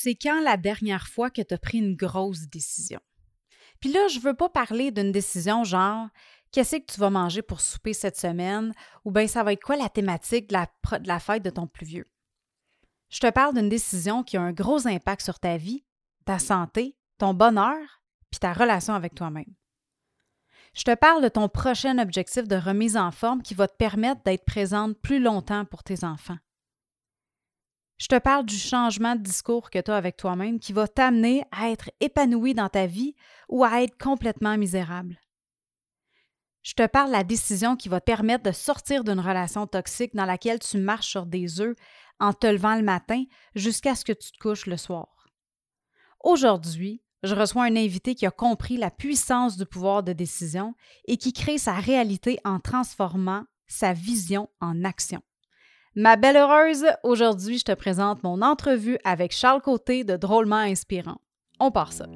c'est quand la dernière fois que tu as pris une grosse décision? Puis là, je veux pas parler d'une décision genre qu'est-ce que tu vas manger pour souper cette semaine ou bien ça va être quoi la thématique de la, de la fête de ton plus vieux. Je te parle d'une décision qui a un gros impact sur ta vie, ta santé, ton bonheur, puis ta relation avec toi-même. Je te parle de ton prochain objectif de remise en forme qui va te permettre d'être présente plus longtemps pour tes enfants. Je te parle du changement de discours que tu as avec toi-même qui va t'amener à être épanoui dans ta vie ou à être complètement misérable. Je te parle de la décision qui va te permettre de sortir d'une relation toxique dans laquelle tu marches sur des œufs en te levant le matin jusqu'à ce que tu te couches le soir. Aujourd'hui, je reçois un invité qui a compris la puissance du pouvoir de décision et qui crée sa réalité en transformant sa vision en action. Ma belle heureuse, aujourd'hui, je te présente mon entrevue avec Charles Côté de Drôlement Inspirant. On part ça.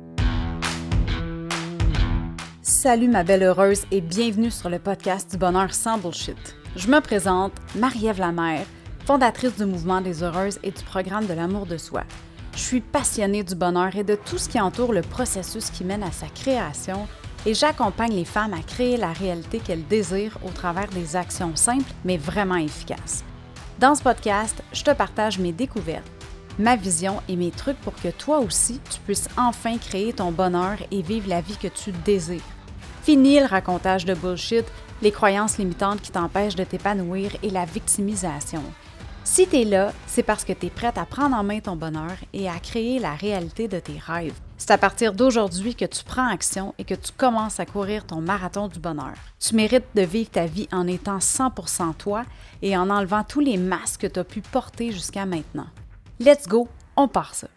Salut ma belle heureuse et bienvenue sur le podcast du bonheur sans bullshit. Je me présente, Marie-Ève Lamère, fondatrice du mouvement des heureuses et du programme de l'amour de soi. Je suis passionnée du bonheur et de tout ce qui entoure le processus qui mène à sa création et j'accompagne les femmes à créer la réalité qu'elles désirent au travers des actions simples mais vraiment efficaces. Dans ce podcast, je te partage mes découvertes, ma vision et mes trucs pour que toi aussi, tu puisses enfin créer ton bonheur et vivre la vie que tu désires. Fini le racontage de bullshit, les croyances limitantes qui t'empêchent de t'épanouir et la victimisation. Si tu es là, c'est parce que tu es prête à prendre en main ton bonheur et à créer la réalité de tes rêves. C'est à partir d'aujourd'hui que tu prends action et que tu commences à courir ton marathon du bonheur. Tu mérites de vivre ta vie en étant 100% toi et en enlevant tous les masques que tu as pu porter jusqu'à maintenant. Let's go, on part ça.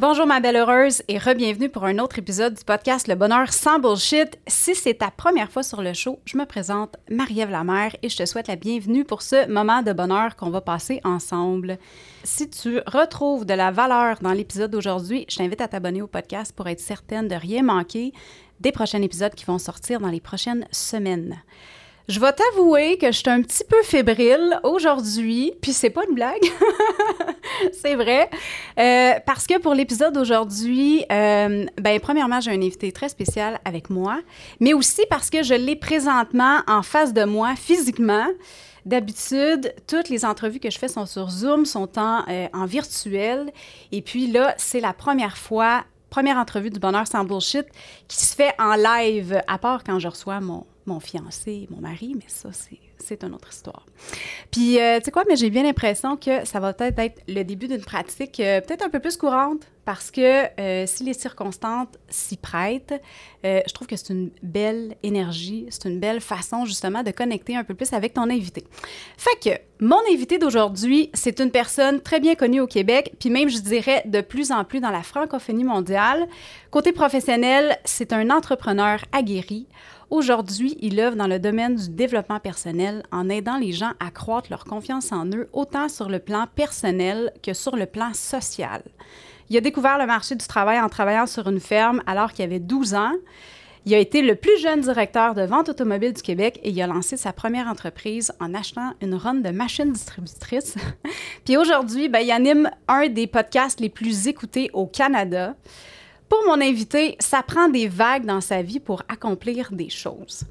Bonjour ma belle heureuse et re-bienvenue pour un autre épisode du podcast Le Bonheur sans bullshit. Si c'est ta première fois sur le show, je me présente Marie-Ève Lamère et je te souhaite la bienvenue pour ce moment de bonheur qu'on va passer ensemble. Si tu retrouves de la valeur dans l'épisode d'aujourd'hui, je t'invite à t'abonner au podcast pour être certaine de rien manquer des prochains épisodes qui vont sortir dans les prochaines semaines. Je vais t'avouer que je suis un petit peu fébrile aujourd'hui, puis c'est pas une blague, c'est vrai, euh, parce que pour l'épisode d'aujourd'hui, euh, ben premièrement j'ai un invité très spécial avec moi, mais aussi parce que je l'ai présentement en face de moi physiquement. D'habitude, toutes les entrevues que je fais sont sur Zoom, sont en, euh, en virtuel, et puis là c'est la première fois, première entrevue du Bonheur sans bullshit qui se fait en live, à part quand je reçois mon mon fiancé, mon mari, mais ça, c'est une autre histoire. Puis, euh, tu sais quoi, mais j'ai bien l'impression que ça va peut-être être le début d'une pratique euh, peut-être un peu plus courante parce que euh, si les circonstances s'y prêtent, je trouve que c'est une belle énergie, c'est une belle façon justement de connecter un peu plus avec ton invité. Fait que mon invité d'aujourd'hui, c'est une personne très bien connue au Québec, puis même je dirais de plus en plus dans la francophonie mondiale. Côté professionnel, c'est un entrepreneur aguerri. Aujourd'hui, il œuvre dans le domaine du développement personnel en aidant les gens à croître leur confiance en eux, autant sur le plan personnel que sur le plan social. Il a découvert le marché du travail en travaillant sur une ferme alors qu'il avait 12 ans. Il a été le plus jeune directeur de vente automobile du Québec et il a lancé sa première entreprise en achetant une ronde de machines distributrices. Puis aujourd'hui, ben, il anime un des podcasts les plus écoutés au Canada. Pour mon invité, ça prend des vagues dans sa vie pour accomplir des choses.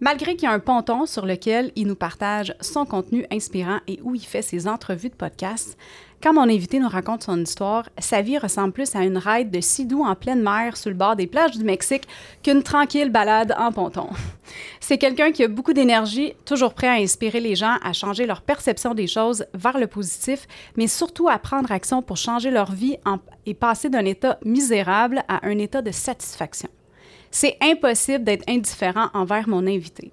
Malgré qu'il y a un ponton sur lequel il nous partage son contenu inspirant et où il fait ses entrevues de podcast, quand mon invité nous raconte son histoire, sa vie ressemble plus à une ride de Sidou en pleine mer sur le bord des plages du Mexique qu'une tranquille balade en ponton. C'est quelqu'un qui a beaucoup d'énergie, toujours prêt à inspirer les gens à changer leur perception des choses vers le positif, mais surtout à prendre action pour changer leur vie et passer d'un état misérable à un état de satisfaction. C'est impossible d'être indifférent envers mon invité.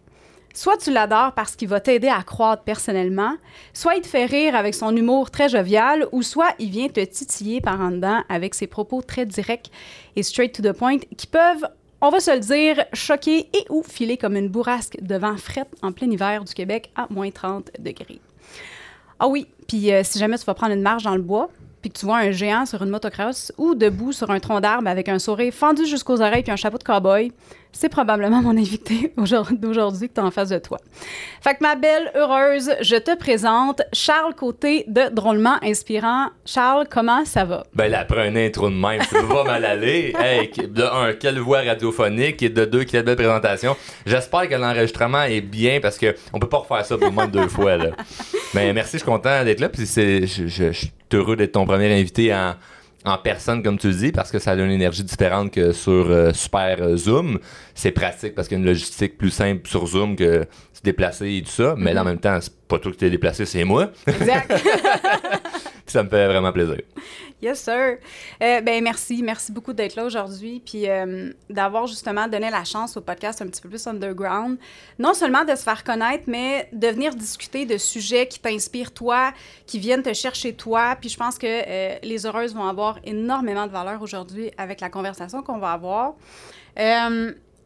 Soit tu l'adores parce qu'il va t'aider à croître personnellement, soit il te fait rire avec son humour très jovial, ou soit il vient te titiller par en dedans avec ses propos très directs et straight to the point qui peuvent, on va se le dire, choquer et ou filer comme une bourrasque de vent fret en plein hiver du Québec à moins 30 degrés. Ah oui, puis euh, si jamais tu vas prendre une marche dans le bois, puis que tu vois un géant sur une motocross ou debout sur un tronc d'arbre avec un sourire fendu jusqu'aux oreilles puis un chapeau de cowboy, c'est probablement mon invité d'aujourd'hui que tu en face de toi. Fait que ma belle heureuse, je te présente Charles Côté de Drôlement Inspirant. Charles, comment ça va? Ben là, après un intro de même, ça va mal aller. Hey, de un, quelle voix radiophonique et de deux, quelle belle présentation. J'espère que l'enregistrement est bien parce que on peut pas refaire ça pour moins de deux fois. Là. Mais merci, je suis content d'être là. Puis je, je, je suis heureux d'être ton premier invité en en personne, comme tu le dis, parce que ça a une énergie différente que sur euh, Super euh, Zoom. C'est pratique parce qu'il y a une logistique plus simple sur Zoom que se déplacer et tout ça. Mais là, en mm-hmm. même temps, c'est pas toi qui t'es déplacé, c'est moi. Exact. ça me fait vraiment plaisir. Yes, sir. Euh, ben merci, merci beaucoup d'être là aujourd'hui, puis euh, d'avoir justement donné la chance au podcast un petit peu plus underground, non seulement de se faire connaître, mais de venir discuter de sujets qui t'inspirent toi, qui viennent te chercher toi. Puis je pense que euh, les heureuses vont avoir énormément de valeur aujourd'hui avec la conversation qu'on va avoir.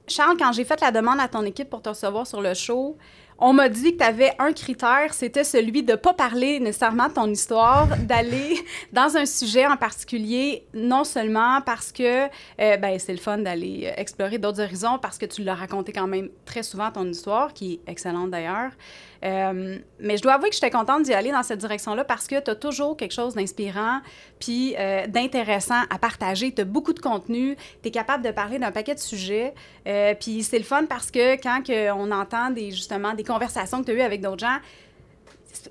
Charles, quand j'ai fait la demande à ton équipe pour te recevoir sur le show, on m'a dit que tu avais un critère, c'était celui de ne pas parler nécessairement de ton histoire, d'aller dans un sujet en particulier, non seulement parce que euh, ben, c'est le fun d'aller euh, explorer d'autres horizons, parce que tu l'as raconté quand même très souvent ton histoire, qui est excellente d'ailleurs, euh, mais je dois avouer que j'étais contente d'y aller dans cette direction-là parce que tu as toujours quelque chose d'inspirant puis euh, d'intéressant à partager. Tu as beaucoup de contenu, tu es capable de parler d'un paquet de sujets. Euh, puis c'est le fun parce que quand on entend justement des conversations que tu as eues avec d'autres gens,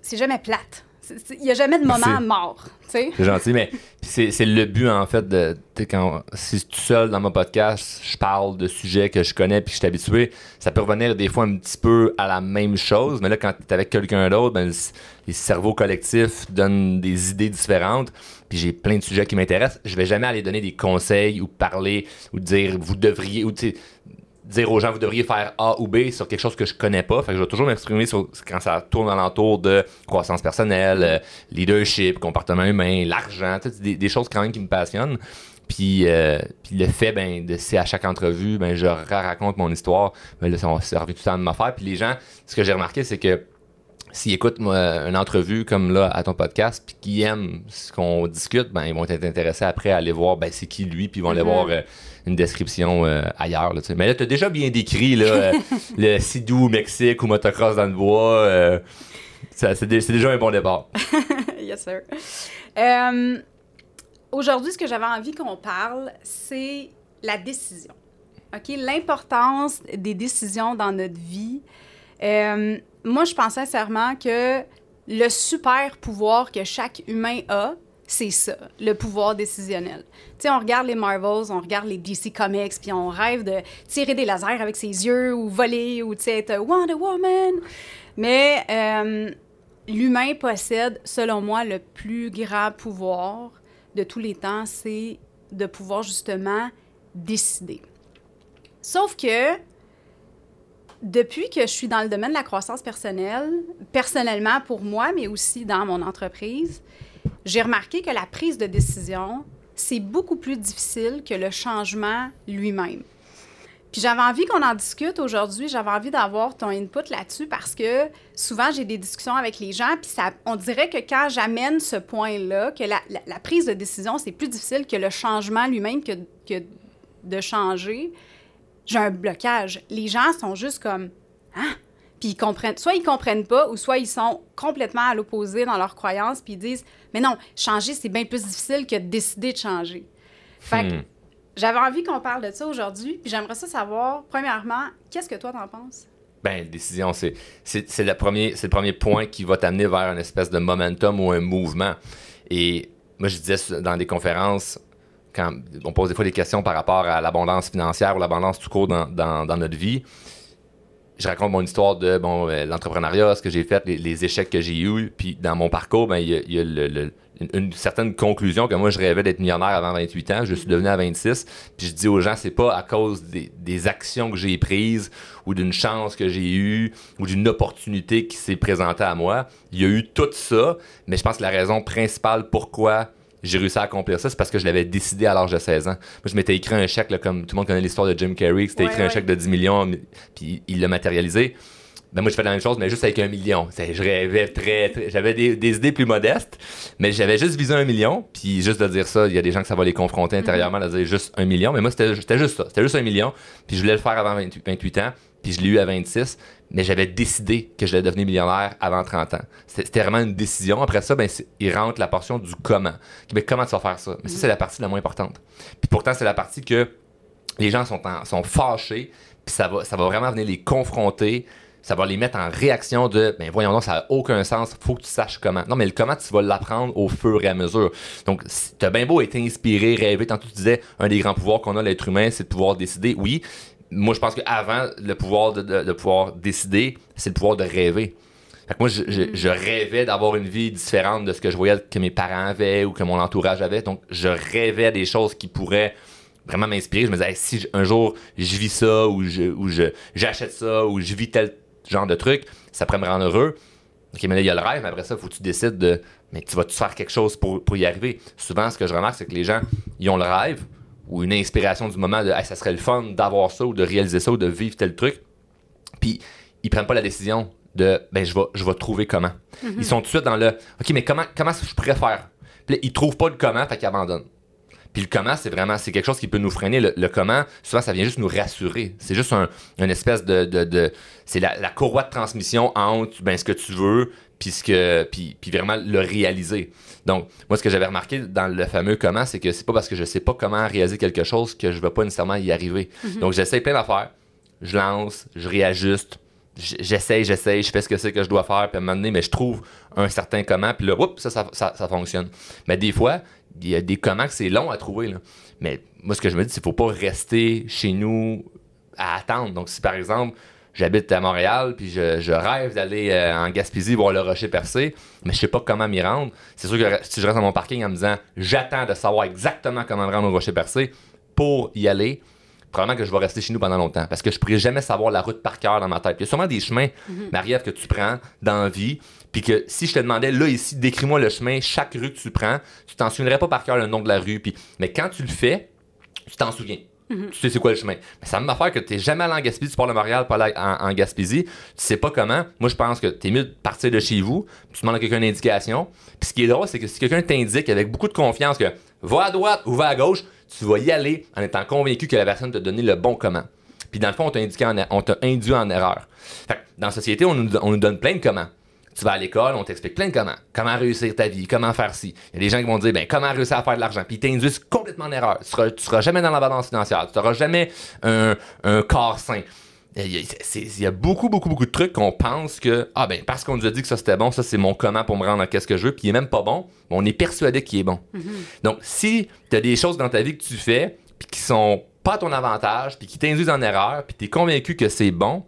c'est jamais plate. Il n'y a jamais de moment mort. C'est gentil, mais c'est le but, en fait, de quand si tout seul dans mon podcast, je parle de sujets que je connais puis que je suis habitué, ça peut revenir des fois un petit peu à la même chose, mais là, quand tu es avec quelqu'un d'autre, ben, les cerveaux collectifs donnent des idées différentes, puis j'ai plein de sujets qui m'intéressent. Je vais jamais aller donner des conseils ou parler ou dire vous devriez, ou dire aux gens vous devriez faire A ou B sur quelque chose que je connais pas. Fait que je vais toujours m'exprimer sur quand ça tourne alentour de croissance personnelle, euh, leadership, comportement humain, l'argent, des, des choses quand même qui me passionnent. Puis, euh, puis le fait, ben, de si à chaque entrevue, ben, je raconte mon histoire, ben là, ça, ça revient tout le temps de m'affaire. Puis les gens, ce que j'ai remarqué, c'est que s'ils écoutent une entrevue comme là à ton podcast puis qu'ils aiment ce qu'on discute, ben ils vont être intéressés après à aller voir ben c'est qui lui puis ils vont aller mm-hmm. voir euh, une description euh, ailleurs là, Mais là tu as déjà bien décrit là, euh, le Sidou Mexique ou motocross dans le bois c'est, déjà un bon départ. yes sir. aujourd'hui ce que j'avais envie qu'on parle c'est la décision. OK, l'importance des décisions dans notre vie moi, je pense sincèrement que le super pouvoir que chaque humain a, c'est ça, le pouvoir décisionnel. Tu sais, on regarde les Marvels, on regarde les DC Comics, puis on rêve de tirer des lasers avec ses yeux ou voler ou, être Wonder Woman. Mais euh, l'humain possède, selon moi, le plus grand pouvoir de tous les temps, c'est de pouvoir justement décider. Sauf que depuis que je suis dans le domaine de la croissance personnelle, personnellement pour moi, mais aussi dans mon entreprise, j'ai remarqué que la prise de décision, c'est beaucoup plus difficile que le changement lui-même. Puis j'avais envie qu'on en discute aujourd'hui, j'avais envie d'avoir ton input là-dessus parce que souvent j'ai des discussions avec les gens, puis ça, on dirait que quand j'amène ce point-là, que la, prise de décision, c'est plus difficile que le changement lui-même, que, de changer, j'ai un blocage. Les gens sont juste comme Hein? Puis ils comprennent, soit ils comprennent pas, ou soit ils sont complètement à l'opposé dans leurs croyances, puis ils disent Mais non, changer, c'est bien plus difficile que de décider de changer. Fait que hmm. j'avais envie qu'on parle de ça aujourd'hui, puis j'aimerais ça savoir, premièrement, qu'est-ce que toi t'en penses? Ben, décision, c'est, c'est, le premier, c'est le premier point qui va t'amener vers une espèce de momentum ou un mouvement. Et moi, je disais dans des conférences, quand on pose des fois des questions par rapport à l'abondance financière ou l'abondance tout court dans, notre vie, je raconte mon histoire de euh, l'entrepreneuriat, ce que j'ai fait, les, échecs que j'ai eus, puis dans mon parcours, ben, il y a, une, certaine conclusion que moi je rêvais d'être millionnaire avant 28 ans, je suis devenu à 26, puis je dis aux gens c'est pas à cause des actions que j'ai prises ou d'une chance que j'ai eue ou d'une opportunité qui s'est présentée à moi, il y a eu tout ça, mais je pense que la raison principale pourquoi j'ai réussi à accomplir ça, c'est parce que je l'avais décidé à l'âge de 16 ans. Moi, je m'étais écrit un chèque, comme tout le monde connaît l'histoire de Jim Carrey, c'était écrit un chèque de 10 millions, puis il l'a matérialisé. ben moi, je fais la même chose, mais juste avec un million. Je rêvais très, très j'avais des, des, idées plus modestes, mais j'avais juste visé un million. Puis juste de dire ça, il y a des gens que ça va les confronter mhm. intérieurement, de dire juste un million. Mais moi, c'était juste ça. C'était juste un million. Puis je voulais le faire avant 28, ans. Puis je l'ai eu à 26. Mais j'avais décidé que je j'allais devenir millionnaire avant 30 ans. C'était vraiment une décision. Après ça, ben, il rentre la portion du comment. Comment tu vas faire ça? Mais ça, c'est la partie la moins importante. Puis pourtant, c'est la partie que les gens sont, sont fâchés. Puis ça va, ça va vraiment venir les confronter ça va les mettre en réaction de ben voyons donc, ça n'a aucun sens, faut que tu saches comment. Non, mais le comment, tu vas l'apprendre au fur et à mesure. Donc, t'as bien beau être inspiré, rêver. Tantôt, tu disais, un des grands pouvoirs qu'on a, l'être humain, c'est de pouvoir décider. Oui, moi, je pense qu'avant, le pouvoir de, pouvoir décider, c'est le pouvoir de rêver. Fait que moi, je, je, rêvais d'avoir une vie différente de ce que je voyais que mes parents avaient ou que mon entourage avait. Donc, je rêvais des choses qui pourraient vraiment m'inspirer. Je me disais, si un jour je vis ça ou je, ou j'achète ça ou je vis tel genre de truc, ça pourrait me rendre heureux. OK, mais là, il y a le rêve, mais après ça, il faut que tu décides de. Mais tu vas-tu faire quelque chose pour, y arriver? Souvent, ce que je remarque, c'est que les gens, ils ont le rêve ou une inspiration du moment de ça serait le fun d'avoir ça ou de réaliser ça ou de vivre tel truc. Puis, ils prennent pas la décision de ben, je vais, je vais trouver comment. Mm-hmm. Ils sont tout de suite dans le OK, mais comment, comment je pourrais faire? Puis là, ils trouvent pas le comment, fait qu'ils abandonnent. Puis le comment, c'est vraiment, c'est quelque chose qui peut nous freiner. Le, comment, souvent, ça vient juste nous rassurer. C'est juste un, une espèce de, de, c'est la, courroie de transmission entre ben, ce que tu veux, puis, ce puis, puis vraiment le réaliser. Donc, moi, ce que j'avais remarqué dans le fameux comment, c'est que c'est pas parce que je sais pas comment réaliser quelque chose que je vais pas nécessairement y arriver. Mhm. Donc, j'essaie plein d'affaires. Je lance, je réajuste, j'essaye, j'essaye, je fais ce que c'est que je dois faire, puis à un moment donné, mais je trouve un certain comment, puis là, oups, ça, ça, ça, fonctionne. Mais des fois, il y a des comment que c'est long à trouver. Là. Mais moi, ce que je me dis, c'est qu'il ne faut pas rester chez nous à attendre. Donc, si par exemple, j'habite à Montréal, puis je, rêve d'aller euh, en Gaspésie voir le rocher percé, mais je sais pas comment m'y rendre, c'est sûr que si je reste dans mon parking en me disant j'attends de savoir exactement comment me rendre au rocher percé pour y aller, probablement que je vais rester chez nous pendant longtemps parce que je pourrais jamais savoir la route par cœur dans ma tête. Il y a sûrement des chemins, mhm. Marie-Ève, que tu prends dans la vie, puis que si je te demandais là ici, décris-moi le chemin, chaque rue que tu prends, tu t'en souviendrais pas par cœur le nom de la rue, puis mais quand tu le fais, tu t'en souviens. Mhm. Tu sais c'est quoi le chemin? Mais ça me fait que tu jamais allé en Gaspésie, tu pars de Montréal, pas en, en, Gaspésie, tu sais pas comment. Moi, je pense que tu es mieux de partir de chez vous, tu demandes à quelqu'un une indication. Puis ce qui est drôle, c'est que si quelqu'un t'indique avec beaucoup de confiance que va à droite ou va à gauche, tu vas y aller en étant convaincu que la personne t'a donné le bon comment. Puis dans le fond, on t'a induit en erreur. dans la société, on nous, donne plein de comment. Tu vas à l'école, on t'explique plein de comment. Comment réussir ta vie, comment faire ci. Il y a des gens qui vont dire, ben, comment réussir à faire de l'argent. Puis ils t'induisent complètement en erreur. Tu seras, seras jamais dans la balance financière. Tu n'auras jamais un, un corps sain. Il y, a beaucoup, beaucoup, beaucoup de trucs qu'on pense que, ah ben, parce qu'on nous a dit que ça c'était bon, ça c'est mon comment pour me rendre à qu'est-ce que je veux, puis il est même pas bon, on est persuadé qu'il est bon. Mm-hmm. Donc, si tu as des choses dans ta vie que tu fais, puis qui sont pas à ton avantage, puis qui t'induisent en erreur, puis tu es convaincu que c'est bon,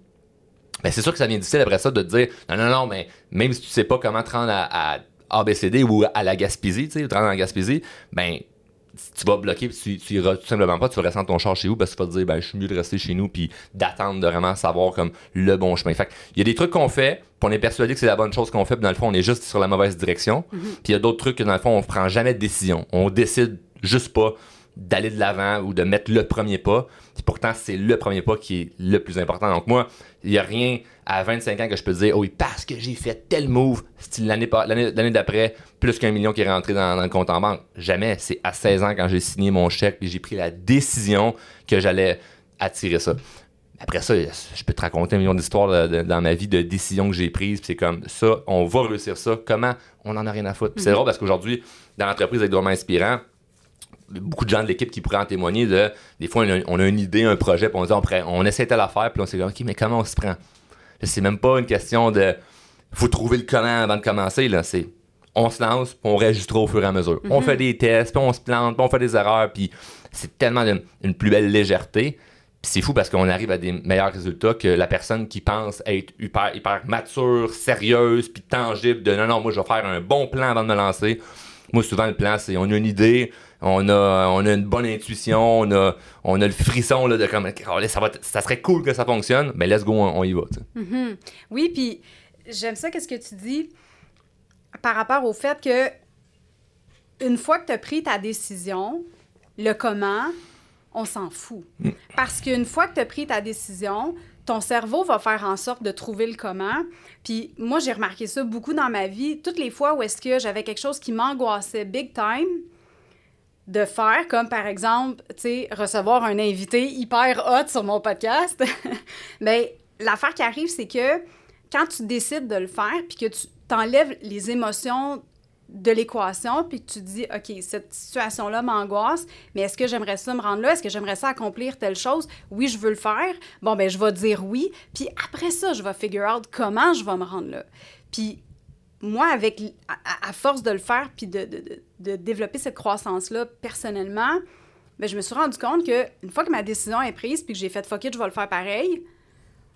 ben c'est sûr que ça vient difficile après ça de te dire, non, non, non, mais même si tu sais pas comment te rendre à, ABCD ou à la Gaspésie, tu sais, te rendre à la Gaspésie, ben tu vas bloquer puis tu, iras tout simplement pas, tu vas rester dans ton char chez vous parce que tu vas te dire ben je suis mieux de rester chez nous puis d'attendre de vraiment savoir comme le bon chemin. Fait il y a des trucs qu'on fait, puis on est persuadé que c'est la bonne chose qu'on fait, puis dans le fond on est juste sur la mauvaise direction. Mm-hmm. Puis il y a d'autres trucs que dans le fond on prend jamais de décision. On décide juste pas d'aller de l'avant ou de mettre le premier pas. Et pourtant, c'est le premier pas qui est le plus important. Donc moi, il n'y a rien à 25 ans que je peux dire, oh oui, parce que j'ai fait tel move, l'année, l'année, d'après, plus qu'un million qui est rentré dans, le compte en banque. Jamais. C'est à 16 ans quand j'ai signé mon chèque et j'ai pris la décision que j'allais attirer ça. Après ça, je peux te raconter un million d'histoires dans ma vie de décisions que j'ai prises. C'est comme ça, on va réussir ça. Comment? On en a rien à foutre. c'est mhm. drôle parce qu'aujourd'hui, dans l'entreprise avec Drôme Inspirant, beaucoup de gens de l'équipe qui pourraient en témoigner de des fois on a, une idée, un projet, puis on dit on, on essaie de la faire, puis on s'est dit OK, mais comment on se prend? C'est même pas une question de faut trouver le comment avant de commencer là, c'est on se lance, puis on réajustera au fur et à mesure. On mhm. fait des tests, puis on se plante, puis on fait des erreurs, puis c'est tellement une, plus belle légèreté. Puis c'est fou parce qu'on arrive à des meilleurs résultats que la personne qui pense être hyper, hyper mature, sérieuse, puis tangible, de non, non, moi je vais faire un bon plan avant de me lancer. Moi, souvent, le plan, c'est on a une idée, on a, on a une bonne intuition, on a, on a le frisson là, de comme oh, ça, va ça serait cool que ça fonctionne, mais let's go, on, y va. Mm-hmm. Oui, puis j'aime ça, qu'est-ce que tu dis par rapport au fait que une fois que tu as pris ta décision, le comment, on s'en fout. Mm. Parce qu'une fois que tu as pris ta décision, ton cerveau va faire en sorte de trouver le comment. Puis moi, j'ai remarqué ça beaucoup dans ma vie. Toutes les fois où est-ce que j'avais quelque chose qui m'angoissait big time de faire, comme par exemple, tu sais, recevoir un invité hyper hot sur mon podcast, bien, l'affaire qui arrive, c'est que quand tu décides de le faire, puis que tu t'enlèves les émotions de l'équation, puis tu te dis, OK, cette situation-là m'angoisse, mais est-ce que j'aimerais ça me rendre là? Est-ce que j'aimerais ça accomplir telle chose? Oui, je veux le faire. Bon, ben je vais dire oui. Puis après ça, je vais figure out comment je vais me rendre là. Puis moi, avec, à, force de le faire, puis de, de, de, développer cette croissance-là personnellement, ben, je me suis rendu compte que une fois que ma décision est prise, puis que j'ai fait fuck it, je vais le faire pareil,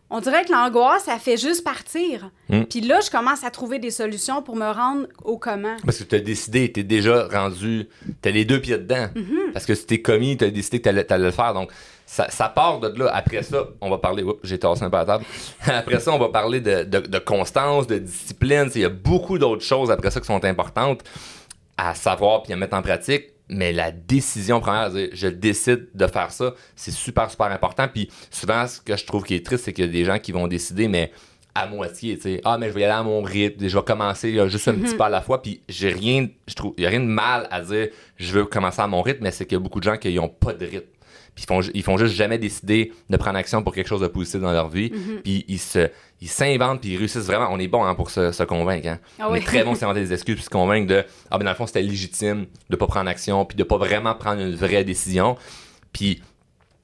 on dirait que l'angoisse, ça fait juste partir. Hmm. Puis là, je commence à trouver des solutions pour me rendre au comment. Parce que tu as décidé, tu es déjà rendu, tu as les deux pieds dedans. Mm-hmm. Parce que si t'es commis, tu as décidé que tu allais, le faire. Donc, ça, part de là. Après ça, on va parler. Oups, j'ai tassé un peu à table. après ça, on va parler de, de constance, de discipline. Il y a beaucoup d'autres choses après ça qui sont importantes à savoir puis à mettre en pratique mais la décision première, je décide de faire ça, c'est super, super important. Puis souvent, ce que je trouve qui est triste, c'est qu'il y a des gens qui vont décider, mais à moitié, tu sais. Ah, mais je vais y aller à mon rythme, je vais commencer juste un petit mhm. peu à la fois. Puis j'ai rien, je trouve, il n'y a rien de mal à dire, je veux commencer à mon rythme, mais c'est qu'il y a beaucoup de gens qui n'ont pas de rythme. Puis ils font, ils font juste jamais décider de prendre action pour quelque chose de positif dans leur vie. Mhm. Puis ils se ils s'inventent puis ils réussissent vraiment. On est bon hein, pour se, convaincre. Hein. Ah on est très bon pour s'inventer des excuses puis se convaincre de Ah ben dans le fond c'était légitime de pas prendre action puis de pas vraiment prendre une vraie décision. Puis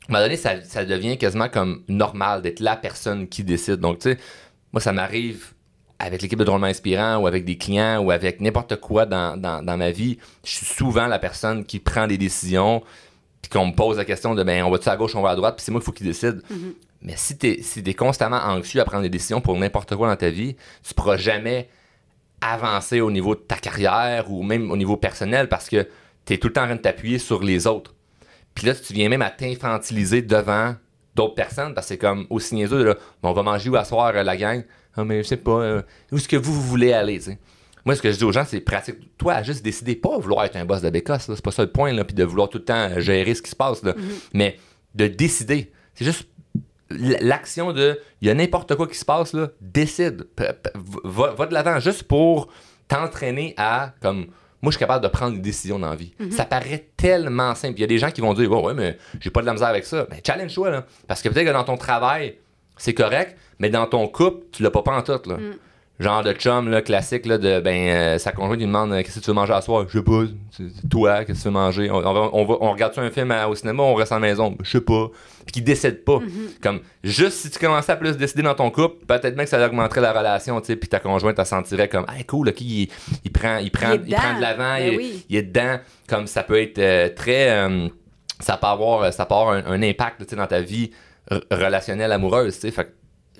à un moment donné, ça, ça devient quasiment comme normal d'être la personne qui décide. Donc tu sais, moi ça m'arrive avec l'équipe de drôlement inspirant ou avec des clients ou avec n'importe quoi dans, dans, dans ma vie, je suis souvent la personne qui prend des décisions puis qu'on me pose la question de ben on va-tu à gauche, on va à droite, puis c'est moi qu'il faut qu'il décide. Mm-hmm. Mais si tu es, si constamment anxieux à prendre des décisions pour n'importe quoi dans ta vie, tu pourras jamais avancer au niveau de ta carrière ou même au niveau personnel parce que tu es tout le temps en train de t'appuyer sur les autres. Puis là, tu viens même à t'infantiliser devant d'autres personnes parce que c'est comme aussi niaiseux, là, on va manger ou asseoir euh, la gang. Ah, mais je sais pas, euh, où est-ce que vous, vous voulez aller, tu sais? Moi, ce que je dis aux gens, c'est pratique. Toi, juste décider pas de vouloir être un boss de bécasse, c'est pas ça le point, là, puis de vouloir tout le temps gérer ce qui se passe, là. Mm-hmm. Mais de décider. C'est juste l'action de il y a n'importe quoi qui se passe, là, décide. Va, de l'avant juste pour t'entraîner à comme moi je suis capable de prendre des décisions dans la vie. Mm-hmm. Ça paraît tellement simple. Il y a des gens qui vont dire ouais mais j'ai pas de la misère avec ça. Ben challenge-toi là parce que peut-être que dans ton travail, c'est correct, mais dans ton couple, tu l'as pas pas en tout là. Mm genre de chum là, classique là, de ben euh, sa conjointe lui demande qu'est-ce que tu veux manger à soir? Je sais pas. C'est toi qu'est-ce que tu veux manger? On, on, on, regarde un film au cinéma on reste à la maison. Je sais pas. Puis qui décide pas. Mm-hmm. comme juste si tu commençais à plus décider dans ton couple peut-être même que ça augmenterait la relation tu sais puis ta conjointe elle sentirait comme ah cool là, qui il, prend il prend il, prend de l'avant ben il, est dedans. Comme ça peut être euh, très euh, ça peut avoir ça peut avoir un, un impact dans ta vie relationnelle amoureuse tu sais fait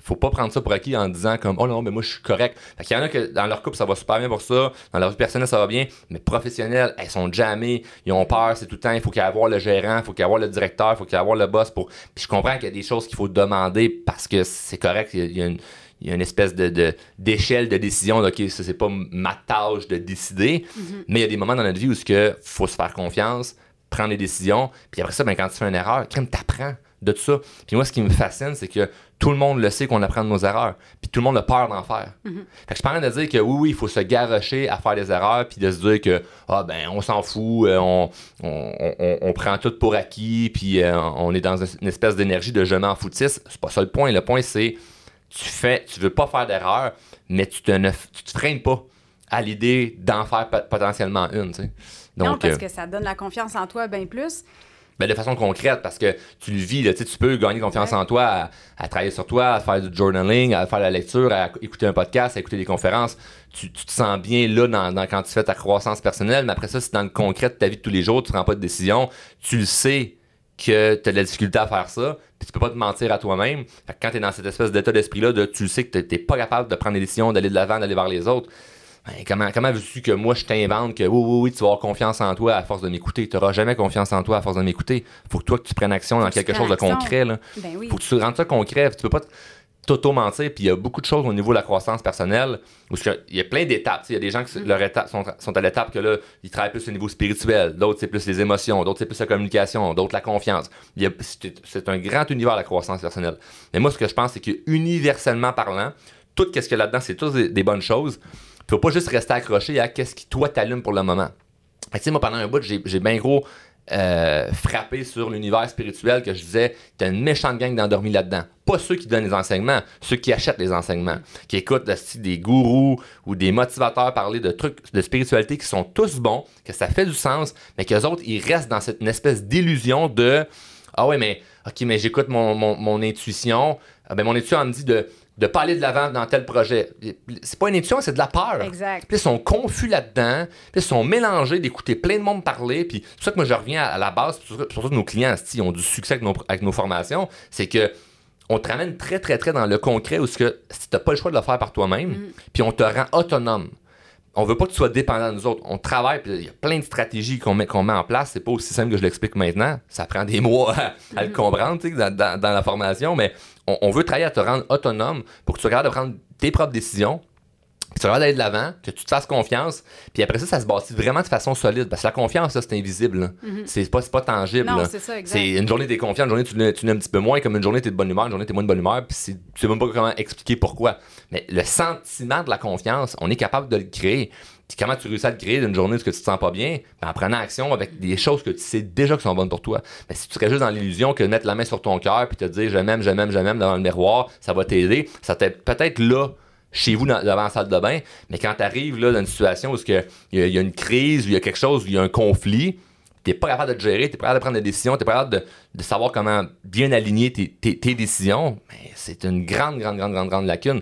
faut pas prendre ça pour acquis en disant comme oh non mais moi je suis correct. Fait qu'il y en a que dans leur couple ça va super bien pour ça, dans leur vie personnelle ça va bien, mais professionnelles, elles sont jamais, ils ont peur, c'est tout le temps, il faut qu'il y ait avoir le gérant, il faut qu'il y ait avoir le directeur, il faut qu'il y ait avoir le boss pour puis je comprends qu'il y a des choses qu'il faut demander parce que c'est correct, il y a, une il y a une espèce de, d'échelle de, décision. OK, ça, c'est pas ma tâche de décider. Mm-hmm. Mais il y a des moments dans notre vie où il faut se faire confiance, prendre des décisions. Puis après ça, ben, quand tu fais une erreur, crème, t'apprends de tout ça. Puis moi, ce qui me fascine, c'est que tout le monde le sait qu'on apprend de nos erreurs. Puis tout le monde a peur d'en faire. Mm-hmm. Fait que je parle de dire que oui, oui, il faut se garrocher à faire des erreurs, puis de se dire que, ah ben, on s'en fout, euh, on, on, prend tout pour acquis, puis euh, on est dans une espèce d'énergie de je m'en foutisse. C'est pas ça le point. Le point, c'est tu fais, tu veux pas faire d'erreur, mais tu te, ne, tu te freines pas à l'idée d'en faire potentiellement une. Tu Donc, non, parce euh, que ça donne la confiance en toi bien plus. Ben, de façon concrète, parce que tu le vis, là, tu peux gagner confiance en toi, à, travailler sur toi, à faire du journaling, à faire la lecture, à écouter un podcast, à écouter des conférences. Tu, te sens bien là dans, quand tu fais ta croissance personnelle, mais après ça, c'est dans le concret de ta vie de tous les jours, tu prends pas de décision, tu le sais que tu as de la difficulté à faire ça, puis tu peux pas te mentir à toi-même. quand tu es dans cette espèce d'état d'esprit-là, de, tu le sais que tu n'es pas capable de prendre des décisions, d'aller de l'avant, d'aller vers les autres, ben, comment, comment veux-tu que moi je t'invente que oui, oui, oui, tu vas avoir confiance en toi à force de m'écouter? Tu n'auras jamais confiance en toi à force de m'écouter. Faut que toi que tu prennes action dans quelque chose de concret. Là. Ben Faut que tu rendes ça concret. Tu peux pas t'auto-mentir, puis il y a beaucoup de choses au niveau de la croissance personnelle, où il y a plein d'étapes. Il y a des gens qui leur étape, sont, sont, à l'étape que là, ils travaillent plus au niveau spirituel, d'autres c'est plus les émotions, d'autres c'est plus la communication, d'autres la confiance. C'est un grand univers la croissance personnelle. Mais moi, ce que je pense, c'est que universellement parlant, tout ce qu'il y a là-dedans, c'est tous des, bonnes choses. Faut pas juste rester accroché à qu'est-ce qui, toi, t'allume pour le moment. Tu sais, moi, pendant un bout, j'ai bien gros euh, frappé sur l'univers spirituel que je disais, t'as une méchante gang d'endormis là-dedans. Pas ceux qui donnent les enseignements, ceux qui achètent les enseignements, qui écoutent des gourous ou des motivateurs parler de trucs de spiritualité qui sont tous bons, que ça fait du sens, mais qu'eux autres, ils restent dans cette espèce d'illusion de Ah ouais, mais OK, mais j'écoute mon, mon, intuition. Ah, ben, mon intuition me dit de de pas aller de l'avant dans tel projet. C'est pas une intuition, c'est de la peur. Exact. Puis ils sont confus là-dedans, puis ils sont mélangés d'écouter plein de monde parler, puis c'est ça que moi je reviens à, la base, surtout nos clients, qui ont du succès avec nos, avec nos formations, c'est que on te ramène très très très dans le concret où ce que si t'as pas le choix de le faire par toi-même, mm. puis on te rend autonome on veut pas que tu sois dépendant de nous autres. On travaille, puis il y a plein de stratégies qu'on met, qu'on met en place. C'est pas aussi simple que je l'explique maintenant. Ça prend des mois à, le mm. comprendre dans, dans, la formation, mais on, veut travailler à te rendre autonome pour que tu capable de prendre tes propres décisions, que tu capable d'aller de l'avant, que tu te fasses confiance. Puis après ça, ça se bâtit vraiment de façon solide. Parce que la confiance, ça, c'est invisible. Mm-hmm. C'est pas, pas tangible. C'est une journée, t'es confiant, une journée, tu l'es un petit peu moins. Comme une journée, t'es de bonne humeur, une journée, t'es moins de bonne humeur. Puis tu sais même pas comment expliquer pourquoi. Mais le sentiment de la confiance, on est capable de le créer. Comment tu réussis à le créer d'une journée où tu te sens pas bien? Ben, en prenant action avec des choses que tu sais déjà qui sont bonnes pour toi. Mais si tu serais juste dans l'illusion que mettre la main sur ton cœur puis te dire je m'aime, je m'aime, je m'aime devant le miroir, ça va t'aider, ça t'aide peut-être là chez vous devant la salle de bain, mais quand tu arrives dans une situation où il y, a une crise, où il y a quelque chose, où il y a un conflit, t'es pas capable de te gérer, t'es pas capable de prendre des décisions, t'es pas capable de, savoir comment bien aligner tes, décisions, mais c'est une grande, grande, grande, grande, grande lacune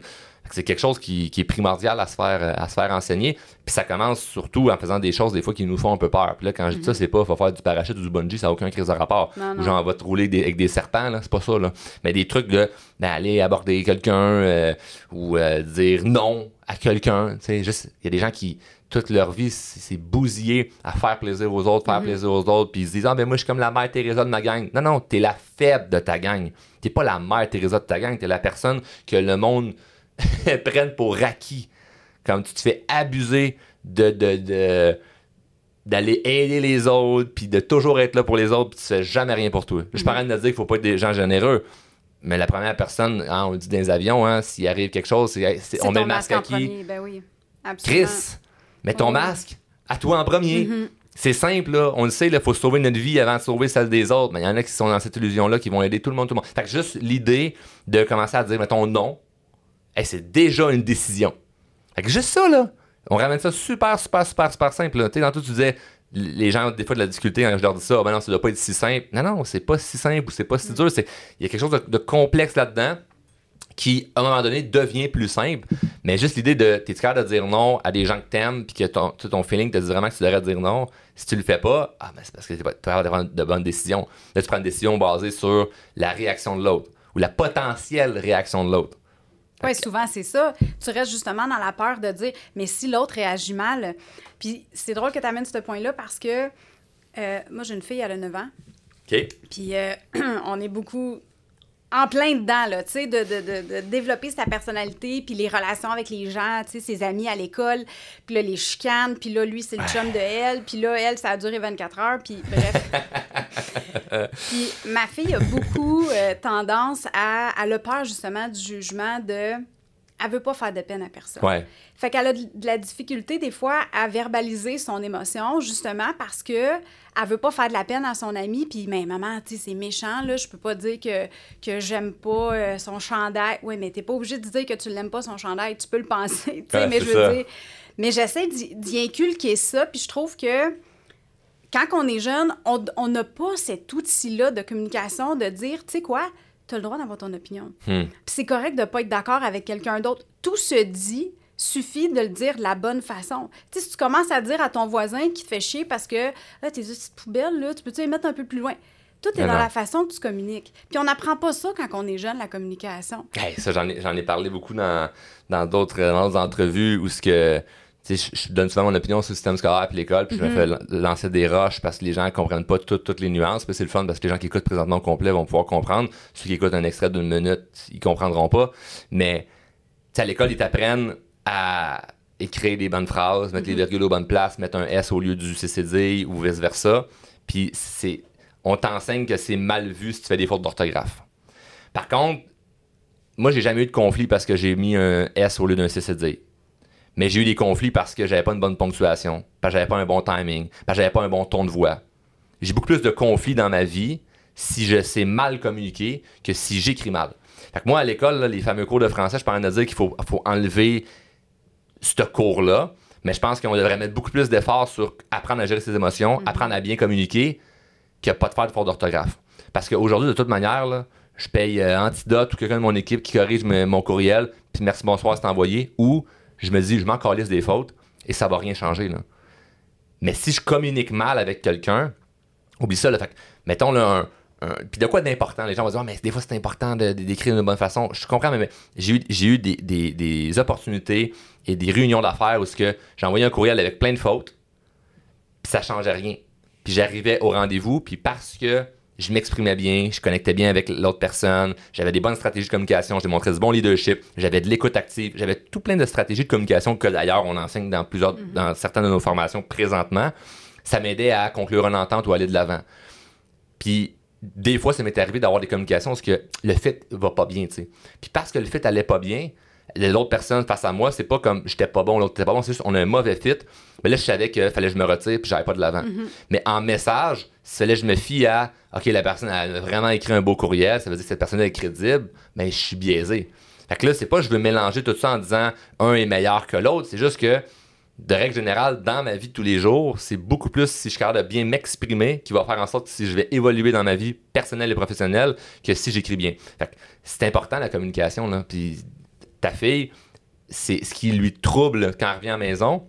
c'est quelque chose qui, est primordial à se faire à se faire enseigner. Puis ça commence surtout en faisant des choses des fois qui nous font un peu peur. Puis là, quand je dis ça, mhm. c'est pas faut faire du parachute ou du bungee, ça n'a aucun crise de rapport. Ou genre on va te rouler avec des serpents, là, c'est pas ça. Là. Mais des trucs de d'aller ben, aborder quelqu'un euh, ou euh, dire non à quelqu'un. Il y a des gens qui toute leur vie, c'est bousillé à faire plaisir aux autres, faire mhm. plaisir aux autres, puis ils se disent Ah, ben moi, je suis comme la mère Teresa de ma gang. Non, non, t'es la faible de ta gang. T'es pas la mère Teresa de ta gang, t'es la personne que le monde prennent pour acquis. Comme tu te fais abuser de, de, d'aller aider les autres, puis de toujours être là pour les autres, puis tu fais jamais rien pour toi. Je suis pas de dire qu'il faut pas être des gens généreux, mais la première personne, hein, on le dit dans les avions, hein, s'il arrive quelque chose, on met le masque, à qui? Ben oui, Chris, mets ton masque à toi en premier. Mm-hmm. C'est simple, là. On le sait, il faut sauver notre vie avant de sauver celle des autres. Mais il y en a qui sont dans cette illusion-là, qui vont aider tout le monde, tout le monde. Fait que juste l'idée de commencer à dire, mettons, non, c'est déjà une décision. Fait que juste ça, là, on ramène ça super, super, super, super simple. Tu sais, dans tout, tu disais, les gens ont des fois de la difficulté quand je leur dis ça, oh, ben non, ça doit pas être si simple. Non, non, c'est pas si simple ou c'est pas si dur. Il y a quelque chose de, complexe là-dedans qui, à un moment donné, devient plus simple. Mais juste l'idée de, t'es capable de dire non à des gens que t'aimes, puis que ton, ton feeling te dit vraiment que tu devrais dire non. Si tu le fais pas, ah, ben c'est parce que t'es pas capable de prendre de bonnes décisions. Là, tu prends une décision basée sur la réaction de l'autre ou la potentielle réaction de l'autre. Oui, souvent, c'est ça. Tu restes justement dans la peur de dire, mais si l'autre réagit mal. Puis c'est drôle que tu amènes ce point-là parce que euh, moi, j'ai une fille, elle a 9 ans. OK. Puis euh, on est beaucoup en plein dedans, là, tu sais, de, de, de, développer sa personnalité, puis les relations avec les gens, tu sais, ses amis à l'école, puis là, les chicanes, puis là, lui, c'est le chum de elle, puis là, elle, ça a duré 24 heures, puis bref. puis ma fille a beaucoup euh, tendance à, à le peur, justement, du jugement de elle veut pas faire de peine à personne. Ouais. Fait qu'elle a de la difficulté des fois à verbaliser son émotion justement parce que elle veut pas faire de la peine à son ami puis mais maman, tu sais c'est méchant là, je peux pas dire que que j'aime pas euh, son chandail. Oui, mais t'es pas obligé de dire que tu l'aimes pas son chandail, tu peux le penser, mais je veux dire mais j'essaie d'y inculquer ça puis je trouve que quand on est jeune, on n'a pas cet outil-là de communication de dire, tu sais quoi, tu as le droit d'avoir ton opinion. Hmm. Puis c'est correct de pas être d'accord avec quelqu'un d'autre. Tout se dit, suffit de le dire de la bonne façon. Tu sais, si tu commences à dire à ton voisin qui te fait chier parce que ah, tes petites poubelles, là, tu peux-tu les mettre un peu plus loin? Tout est dans la façon que tu communiques. Puis on n'apprend pas ça quand on est jeune, la communication. ça, j'en ai, ai, parlé beaucoup dans d'autres entrevues où ce que je, je donne souvent mon opinion sur le système scolaire et l'école, puis je me Mhm. fais lan- lancer des roches parce que les gens comprennent pas toutes, toutes les nuances. Puis c'est le fun parce que les gens qui écoutent présentement au complet vont pouvoir comprendre. Ceux qui écoutent un extrait d'une minute, ils comprendront pas. Mais à l'école, ils t'apprennent à écrire des bonnes phrases, mettre les virgules aux bonnes places, mettre un S au lieu du CCD ou vice-versa. Puis c'est, on t'enseigne que c'est mal vu si tu fais des fautes d'orthographe. Par contre, moi, j'ai jamais eu de conflit parce que j'ai mis un S au lieu d'un CCD. Mais j'ai eu des conflits parce que j'avais pas une bonne ponctuation, parce que j'avais pas un bon timing, parce que j'avais pas un bon ton de voix. J'ai beaucoup plus de conflits dans ma vie si je sais mal communiquer que si j'écris mal. Fait que moi, à l'école, les fameux cours de français, je parlais de dire qu'il faut, faut enlever ce cours-là. Mais je pense qu'on devrait mettre beaucoup plus d'efforts sur apprendre à gérer ses émotions, apprendre à bien communiquer, que pas de faire de faute d'orthographe. Parce qu'aujourd'hui, de toute manière, là, je paye euh, Antidote ou quelqu'un de mon équipe qui corrige mon courriel, puis merci, bonsoir, c'est envoyé, ou je me dis, je m'en calisse des fautes, et ça va rien changer. Mais si je communique mal avec quelqu'un, oublie ça. Là, fait mettons là, un, Puis de quoi d'important? Les gens vont dire, Ah, mais des fois c'est important de- de- d'écrire de bonne façon. Je comprends, mais, j'ai eu, des, opportunités et des réunions d'affaires où que j'ai envoyé un courriel avec plein de fautes, puis ça changeait rien. Puis j'arrivais au rendez-vous, puis parce que je m'exprimais bien, je connectais bien avec l'autre personne, j'avais des bonnes stratégies de communication, j'ai montré du bon leadership, j'avais de l'écoute active, j'avais tout plein de stratégies de communication que d'ailleurs on enseigne dans plusieurs, dans certaines de nos formations présentement. Ça m'aidait à conclure une entente ou aller de l'avant. Puis des fois, ça m'est arrivé d'avoir des communications parce que le fit va pas bien, tu sais. Puis parce que le fit allait pas bien, l'autre personne face à moi, c'est pas comme j'étais pas bon, l'autre était pas bon, c'est juste on a un mauvais fit. Mais là, je savais qu'il fallait que je me retire puis j'allais pas de l'avant. Mais en message, fallait que je me fie à OK, la personne a vraiment écrit un beau courriel, ça veut dire que cette personne est crédible, mais je suis biaisé. Fait que là, c'est pas que je veux mélanger tout ça en disant un est meilleur que l'autre, c'est juste que de règle générale, dans ma vie de tous les jours, c'est beaucoup plus si je suis capable de bien m'exprimer qui va faire en sorte que si je vais évoluer dans ma vie personnelle et professionnelle que si j'écris bien. Fait que c'est important la communication. Là. Puis ta fille, c'est ce qui lui trouble quand elle revient à la maison,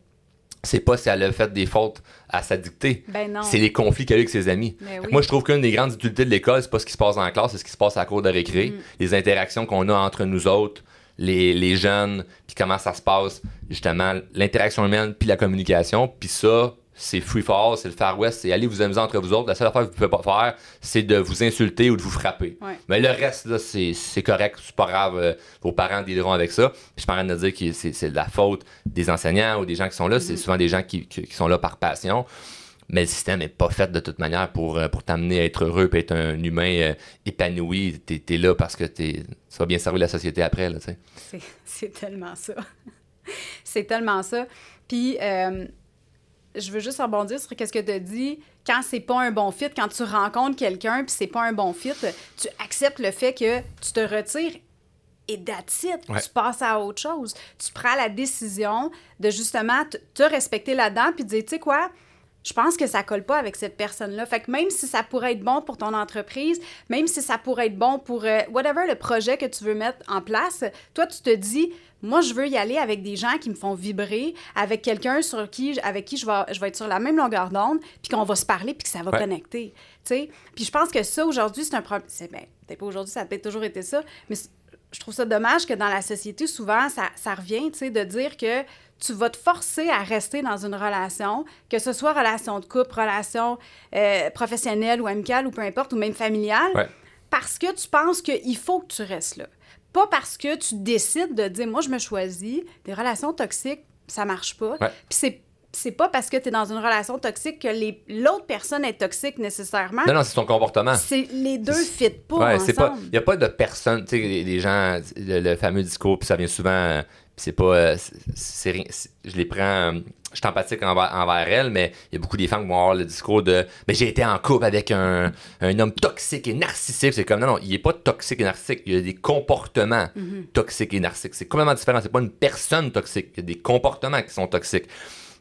c'est pas si elle a fait des fautes à sa dictée. Ben non. C'est les conflits qu'elle a eu avec ses amis. Ben oui. Moi, je trouve qu'une des grandes utilités de l'école, c'est pas ce qui se passe dans la classe, c'est ce qui se passe à la cour de récré, Mm. les interactions qu'on a entre nous autres, les, les jeunes, puis comment ça se passe, justement, l'interaction humaine, puis la communication. Puis ça, c'est free for all, c'est le Far West, c'est aller vous amuser entre vous autres. La seule affaire que vous pouvez pas faire, c'est de vous insulter ou de vous frapper. Ouais. Mais le reste, là, c'est c'est correct, c'est pas grave. euh, vos parents dealeront avec ça. Puis je suis pas en train de dire que c'est c'est de la faute des enseignants ou des gens qui sont là. C'est souvent des gens qui, qui- qui sont là par passion. Mais le système n'est pas fait de toute manière pour, euh, pour t'amener à être heureux et être un humain euh, épanoui. T'es es là parce que t'es- tu vas bien servir la société après. Tu. C'est- C'est tellement ça. c'est tellement ça. Puis, euh, je veux juste rebondir sur ce que tu as dit. Quand c'est pas un bon fit, quand tu rencontres quelqu'un puis c'est pas un bon fit, tu acceptes le fait que tu te retires et. Ouais. Tu passes à autre chose. Tu prends la décision de justement te, te respecter là-dedans puis de dire, tu sais quoi, je pense que ça colle pas avec cette personne-là. Fait que même si ça pourrait être bon pour ton entreprise, même si ça pourrait être bon pour euh, whatever le projet que tu veux mettre en place, toi, tu te dis, moi, je veux y aller avec des gens qui me font vibrer, avec quelqu'un sur qui, avec qui je vais, je vais être sur la même longueur d'onde, puis qu'on va se parler, puis que ça va Ouais. connecter. Tu sais? Puis je pense que ça, aujourd'hui, c'est un problème. C'est ben, peut-être pas aujourd'hui, ça a peut-être toujours été ça, mais je trouve ça dommage que dans la société, souvent, ça, ça revient, tu sais, de dire que tu vas te forcer à rester dans une relation, que ce soit relation de couple, relation euh, professionnelle ou amicale ou peu importe, ou même familiale, Ouais. parce que tu penses qu'il faut que tu restes là. Pas parce que tu décides de dire, moi, je me choisis, des relations toxiques, ça marche pas. Ouais. Puis c'est c'est pas parce que tu es dans une relation toxique que les- l'autre personne est toxique nécessairement. Non, non, c'est son comportement. C'est les deux fit pas Ouais, pas. Il n'y a pas de personne. Tu sais, les, les gens, le, le fameux discours, puis ça vient souvent. euh, puis c'est pas. euh, c'est- je les prends. Je suis empathique envers, envers elles, mais il y a beaucoup des femmes qui vont avoir le discours de. Mais j'ai été en couple avec un, un homme toxique et narcissique. C'est comme, non, non, il est pas toxique et narcissique. Il y a des comportements toxiques et narcissiques. C'est complètement différent. C'est pas une personne toxique. Il y a des comportements qui sont toxiques.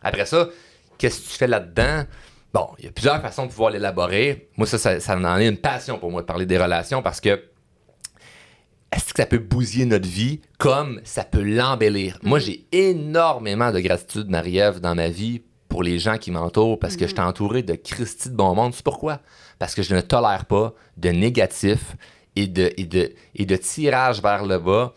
Après ça, qu'est-ce que tu fais là-dedans? Bon, il y a plusieurs façons de pouvoir l'élaborer. Moi, ça, ça, ça en est une passion pour moi de parler des relations parce que est-ce que ça peut bousiller notre vie comme ça peut l'embellir? Moi, j'ai énormément de gratitude, Marie-Ève, dans ma vie pour les gens qui m'entourent parce que je suis entouré de Christy de bon monde. C'est pourquoi? Parce que je ne tolère pas de négatif et de, et de, et de tirage vers le bas.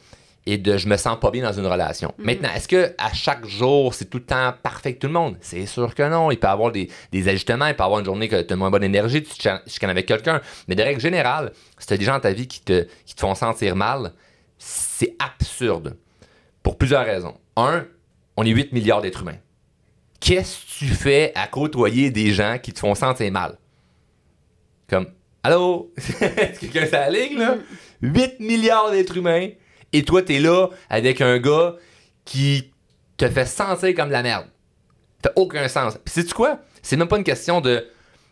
Et de je me sens pas bien dans une relation. Maintenant, est-ce que à chaque jour, c'est tout le temps parfait avec tout le monde? C'est sûr que non. Il peut y avoir des, des ajustements, il peut y avoir une journée que tu as moins bonne énergie, tu te chicanes avec quelqu'un. Mais de règle générale, si tu as des gens dans ta vie qui te, qui te font sentir mal, c'est absurde. Pour plusieurs raisons. Un, on est 8 milliards d'êtres humains. Qu'est-ce que tu fais à côtoyer des gens qui te font sentir mal? Comme, allô? Est-ce que quelqu'un ça ligne, là? 8 milliards d'êtres humains et toi, t'es là avec un gars qui te fait sentir comme de la merde. Fait aucun sens. Puis sais-tu quoi? C'est même pas une question de.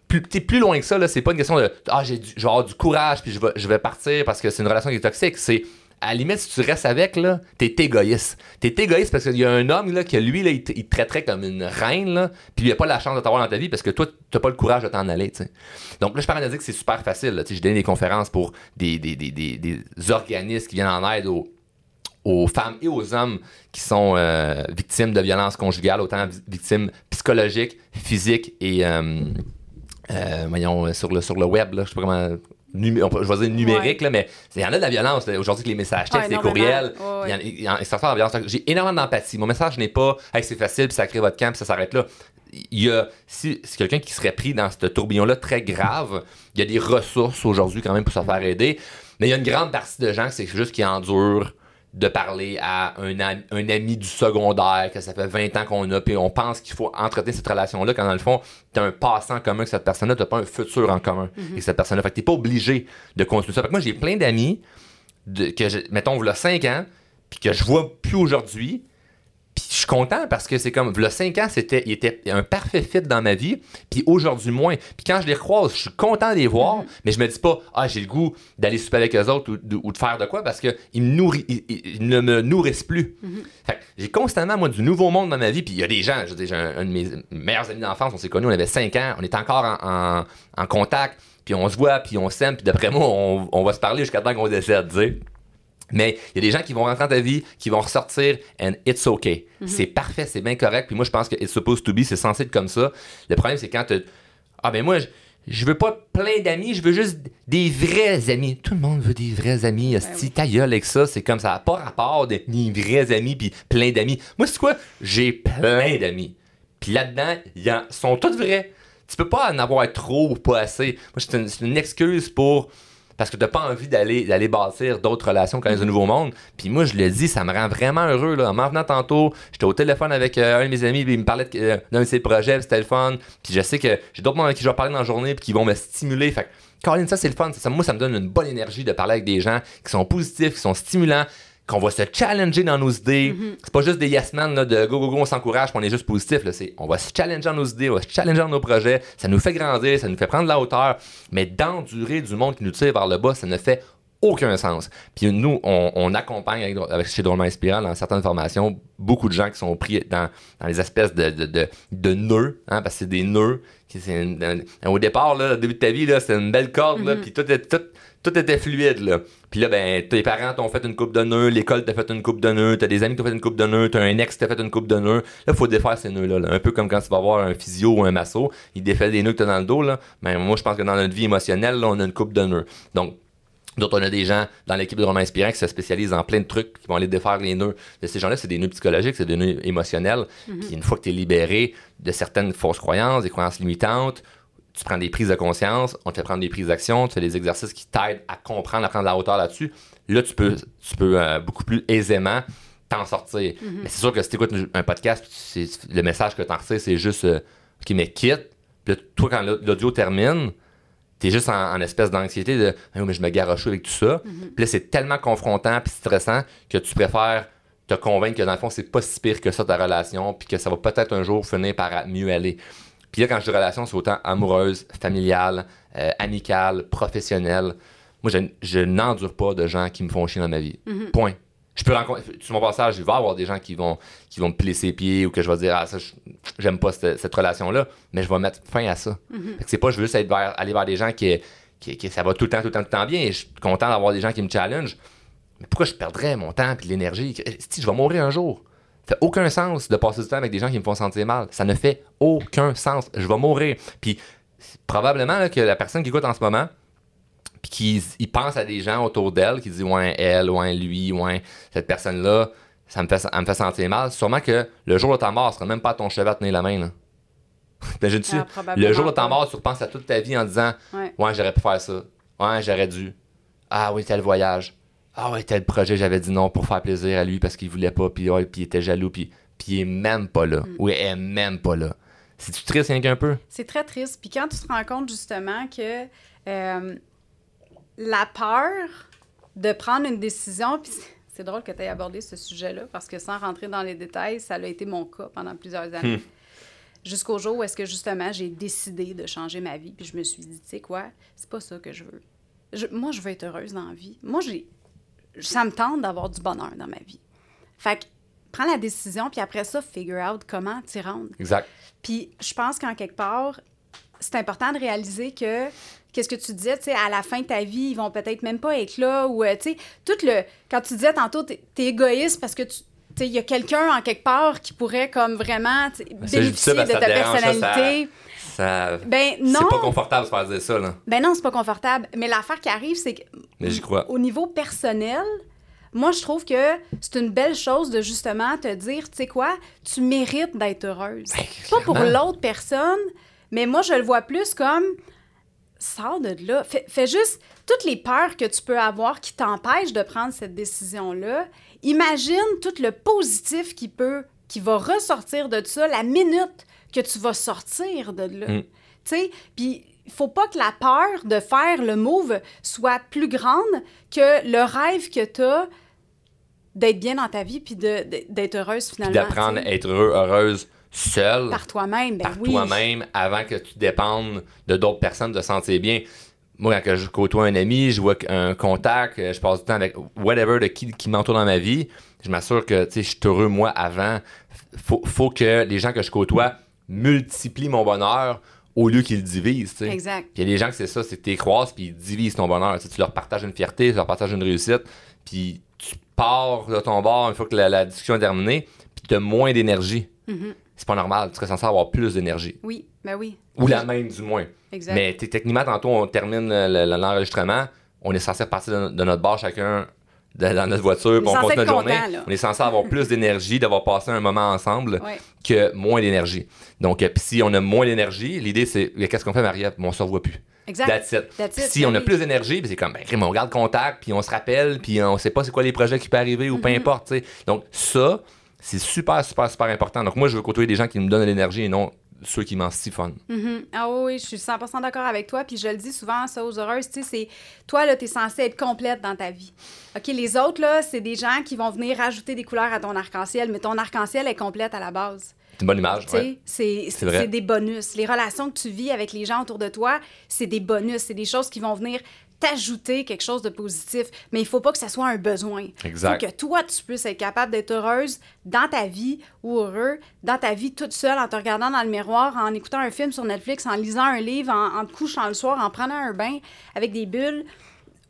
Plus, t'es plus loin que ça, là. C'est pas une question de. Ah, j'ai vais avoir du courage, puis je vais, je vais partir parce que c'est une relation qui est toxique. C'est. À la limite, si tu restes avec, là, t'es égoïste. T'es égoïste parce qu'il y a un homme, là, que lui, là, il, te, traiterait comme une reine, là, puis il a pas la chance de t'avoir dans ta vie parce que toi, t'as pas le courage de t'en aller. Donc là, je parle de dire que c'est super facile, je donne des conférences pour des, des, des, des, organismes qui viennent en aide aux, aux femmes et aux hommes qui sont euh, victimes de violences conjugales, autant vi- victimes psychologiques, physiques et euh, euh, voyons, sur le, sur le web, là, je sais pas comment. Numé- on peut- je vais dire numérique, là, mais il y en a de la violence. Aujourd'hui, que les messages textes, Ah, les courriels, Ouais, ouais. il y en a- il y en a- ça sort de la violence. J'ai énormément d'empathie. Mon message n'est pas hey, c'est facile, puis ça crée votre camp, puis ça s'arrête là. Il y a, si c'est quelqu'un qui serait pris dans ce tourbillon-là très grave, il y a des ressources aujourd'hui quand même pour se faire aider. Mais il y a une grande partie de gens, c'est juste qui endurent de parler à un, am- un ami du secondaire que ça fait 20 ans qu'on a, puis on pense qu'il faut entretenir cette relation-là, quand dans le fond, tu as un passant en commun avec cette personne-là, tu pas un futur en commun avec cette personne-là. Fait que tu pas obligé de construire ça. Fait que moi, j'ai plein d'amis, que je- mettons, il 5 ans, puis que je vois plus aujourd'hui, puis je suis content parce que c'est comme, le 5 ans, c'était, il était un parfait fit dans ma vie, puis aujourd'hui moins. Puis quand je les croise, je suis content de les voir, mais je me dis pas, ah, j'ai le goût d'aller souper avec eux autres ou de, ou de faire de quoi parce qu'ils ils- ne me nourrissent plus. Fait que j'ai constamment, moi, du nouveau monde dans ma vie, puis il y a des gens, je veux dire, un, un de mes meilleurs amis d'enfance, on s'est connus, on avait 5 ans, on est encore en, en- en contact, puis on se voit, puis on s'aime, puis d'après moi, on, on va se parler jusqu'à temps qu'on décède, tu sais. Mais il y a des gens qui vont rentrer dans ta vie, qui vont ressortir, and it's okay. C'est parfait, c'est bien correct. Puis moi, je pense que it's supposed to be, c'est censé être comme ça. Le problème, c'est quand tu. Ah, ben moi, je, je veux pas plein d'amis, je veux juste des vrais amis. Tout le monde veut des vrais amis. Si ta gueule avec ça, c'est comme ça. pas rapport de des vrais amis puis plein d'amis. Moi, c'est quoi? J'ai plein d'amis. Puis là-dedans, ils sont tous vrais. Tu peux pas en avoir trop ou pas assez. Moi, c'est une, c'est une excuse pour. Parce que t'as pas envie d'aller d'aller bâtir d'autres relations quand il y a un nouveau monde. Puis moi, je le dis, ça me rend vraiment heureux. Là. En m'en venant tantôt, j'étais au téléphone avec euh, un de mes amis, puis il me parlait de- euh, d'un de ses projets, c'était le fun. Puis je sais que j'ai d'autres monde avec qui je vais parler dans la journée, puis qui vont me stimuler. Fait que, Caroline, ça, c'est le fun. Ça, moi, ça me donne une bonne énergie de parler avec des gens qui sont positifs, qui sont stimulants, qu'on va se challenger dans nos idées. C'est pas juste des yes men là, de go, go, go, on s'encourage, on est juste positif. Là. C'est, on va se challenger dans nos idées, on va se challenger dans nos projets. Ça nous fait grandir, ça nous fait prendre de la hauteur. Mais d'endurer du monde qui nous tire vers le bas, ça ne fait aucun sens. Puis nous, on, on accompagne avec, avec chez Drôlement Inspirant dans certaines formations beaucoup de gens qui sont pris dans, dans les espèces de, de, de, de nœuds, hein, parce que c'est des nœuds. qui- c'est une- un- au départ, là, au début de ta vie, là, c'était une belle corde, là, puis tout, est- tout, tout était fluide. Là. Puis là, ben, tes parents t'ont fait une coupe de nœuds, l'école t'a fait une coupe de nœuds, t'as des amis qui t'ont fait une coupe de nœuds, t'as un ex qui t'a fait une coupe de nœuds. Là, faut défaire ces nœuds-là. là. Un peu comme quand tu vas voir un physio ou un masso, il défait des nœuds que t'as dans le dos. Là. Ben, moi, je pense que dans notre vie émotionnelle, là, on a une coupe de nœuds. Donc, D'autres, on a des gens dans l'équipe de Romain Inspirant qui se spécialisent en plein de trucs, qui vont aller défaire les nœuds. De ces gens-là, c'est des nœuds psychologiques, c'est des nœuds émotionnels. Puis une fois que tu es libéré de certaines fausses croyances, des croyances limitantes, tu prends des prises de conscience, on te fait prendre des prises d'action, tu fais des exercices qui t'aident à comprendre, à prendre la hauteur là-dessus. Là, tu peux, tu peux euh, beaucoup plus aisément t'en sortir. Mais c'est sûr que si tu écoutes un podcast, le message que tu en retires, c'est juste euh, OK, mais quitte. Puis là, toi, quand l'audio termine, t'es juste en, en espèce d'anxiété de Ah oui, mais je me garoche avec tout ça. Puis là, c'est tellement confrontant puis stressant que tu préfères te convaincre que dans le fond, c'est pas si pire que ça ta relation, puis que ça va peut-être un jour finir par mieux aller. Puis là, quand je dis relation, c'est autant amoureuse, familiale, euh, amicale, professionnelle. Moi, je, je n'endure pas de gens qui me font chier dans ma vie. Point. Je peux rencontrer, sur mon passage, il va y avoir des gens qui vont, qui vont me piler ses pieds ou que je vais dire, ah, ça, je- j'aime pas cette, cette relation-là, mais je vais mettre fin à ça. Fait que c'est pas, je veux juste être vers- aller vers des gens qui, qui, qui- ça va tout le temps, tout le temps, tout le temps bien et je suis content d'avoir des gens qui me challengent. Mais pourquoi je perdrais mon temps et l'énergie? Si je vais mourir un jour. Ça fait aucun sens de passer du temps avec des gens qui me font sentir mal. Ça ne fait aucun sens. Je vais mourir. Puis probablement là, que la personne qui écoute en ce moment, puis qu'ils ils pensent à des gens autour d'elle qui disent ouais elle, ouais lui, ouais cette personne là, ça me fait ça me fait sentir mal. Sûrement que le jour de ta mort, ce sera même pas ton chevet à tenir la main là. T'imagines-tu? Ah, probablement le jour de ta mort, tu repenses à toute ta vie en disant Ouais. Ouais, j'aurais pu faire ça. Ouais, j'aurais dû. Ah oui, tel voyage. Ah ouais, tel projet, j'avais dit non pour faire plaisir à lui parce qu'il voulait pas, puis ouais, puis il était jaloux, puis, puis il est même pas là. Mm. Ou elle est même pas là. C'est-tu triste rien qu'un peu? C'est très triste. Puis quand tu te rends compte justement que euh, la peur de prendre une décision, puis c'est- drôle que tu aies abordé ce sujet-là, parce que sans rentrer dans les détails, ça a été mon cas pendant plusieurs années. Hmm. Jusqu'au jour où est-ce que justement j'ai décidé de changer ma vie, puis je me suis dit, tu sais quoi, c'est pas ça que je veux. Je- moi, je veux être heureuse dans la vie. Moi, j'ai, ça me tente d'avoir du bonheur dans ma vie. Fait que prends la décision, puis après ça, figure out comment t'y rendre. Exact. Puis je pense qu'en quelque part, c'est important de réaliser que, qu'est-ce que tu disais, tu sais, à la fin de ta vie, ils vont peut-être même pas être là, ou, euh, tu sais, tout le... Quand tu disais tantôt, t'es, égoïste parce que tu... Il y a quelqu'un en quelque part qui pourrait comme vraiment Ben, bénéficier parce de ta ça ça, personnalité. Ça... Ben C'est non, pas confortable de faire dire ça, là. ben non, c'est pas confortable. Mais l'affaire qui arrive, c'est que Mais j'y crois. au niveau personnel, moi, je trouve que c'est une belle chose de justement te dire, tu sais quoi, tu mérites d'être heureuse. Ben, pas pour l'autre personne, mais moi, je le vois plus comme sors de là. Fais, fais juste toutes les peurs que tu peux avoir qui t'empêchent de prendre cette décision-là. Imagine tout le positif qui peut, qui va ressortir de ça la minute que tu vas sortir de là. Mm. Tu sais, puis il faut pas que la peur de faire le move soit plus grande que le rêve que tu as d'être bien dans ta vie puis d'être heureuse finalement. d'apprendre à être heureux, heureuse, seule. par toi-même. Ben par oui. toi-même avant que tu dépendes de d'autres personnes de se sentir bien. Moi, quand je côtoie un ami, je vois un contact, euh, je passe du temps avec whatever de qui, qui m'entoure dans ma vie, je m'assure que je suis heureux moi avant. Faut, faut que les gens que je côtoie multiplient mon bonheur au lieu qu'ils le divisent. tu sais. Exact. Puis il y a des gens que c'est ça, c'est que tu croises puis ils divisent ton bonheur. Tu, leur partages une fierté, tu leur partages une réussite, puis tu pars de ton bord une fois que la, la discussion est terminée, puis tu as moins d'énergie. Mhm. C'est pas normal, tu serais censé avoir plus d'énergie. Oui, ben oui. Ou la même, du moins. Exact. Mais techniquement, tantôt, on termine le- le- l'enregistrement. On est censé repartir de, de notre bar chacun dans notre voiture, on censé continue notre journée. là. On est censé avoir plus d'énergie, d'avoir passé un moment ensemble Ouais. que moins d'énergie. Donc, euh, si on a moins d'énergie, l'idée, c'est qu'est-ce qu'on fait, Maria? On se revoit plus. Exact. That's it. That's Puis it, si ben on a plus d'énergie, puis c'est comme, ben, on garde contact, puis on se rappelle, puis on sait pas c'est quoi les projets qui peuvent arriver ou peu Mm-hmm. importe. Donc, ça, c'est super, super, super important. Donc, moi, je veux côtoyer des gens qui me donnent de l'énergie et non ceux qui m'en siphonnent. Mhm. Ah oui, je suis 100% d'accord avec toi. Puis je le dis souvent, ça aux heureuses, tu sais, c'est toi, là, tu es censé être complète dans ta vie. OK, les autres, là, c'est des gens qui vont venir rajouter des couleurs à ton arc-en-ciel, mais ton arc-en-ciel est complète à la base. C'est une bonne image. Ouais. c'est C'est vrai. c'est des bonus. Les relations que tu vis avec les gens autour de toi, c'est des bonus. C'est des choses qui vont venir t'ajouter quelque chose de positif. Mais il faut pas que ça soit un besoin. Exact. Faut que toi, tu puisses être capable d'être heureuse dans ta vie ou heureux dans ta vie toute seule en te regardant dans le miroir, en écoutant un film sur Netflix, en lisant un livre, en, en te couchant le soir, en prenant un bain avec des bulles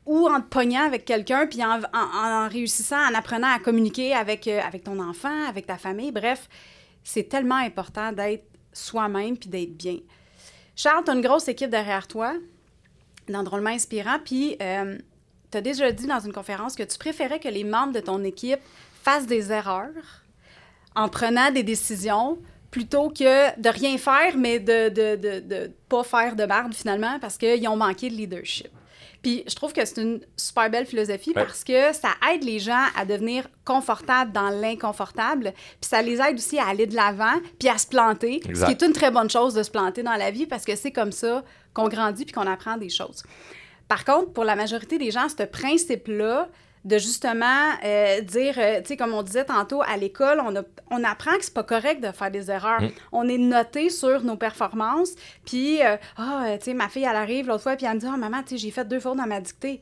ou en te pognant avec quelqu'un, puis en, en- en réussissant, en apprenant à communiquer avec, euh, avec ton enfant, avec ta famille. Bref, c'est tellement important d'être soi-même puis d'être bien. Charles, tu as une grosse équipe derrière toi, dans Drôlement Inspirant, puis tu as déjà dit dans une conférence que tu préférais que les membres de ton équipe fassent des erreurs en prenant des décisions plutôt que de rien faire, mais de de, de, de pas faire de merde finalement parce qu'ils ont manqué de leadership. Puis je trouve que c'est une super belle philosophie Ouais. parce que ça aide les gens à devenir confortables dans l'inconfortable, puis ça les aide aussi à aller de l'avant, puis à se planter, Exact. ce qui est une très bonne chose de se planter dans la vie parce que c'est comme ça qu'on grandit puis qu'on apprend des choses. Par contre, pour la majorité des gens, ce principe-là de justement euh, dire, euh, tu sais, comme on disait tantôt, à l'école, on, a- on apprend que c'est pas correct de faire des erreurs. Mm. On est noté sur nos performances, puis, euh, ah, euh, tu sais, ma fille, elle arrive l'autre fois, puis elle me dit, oh, maman, tu sais, j'ai fait deux fautes dans ma dictée.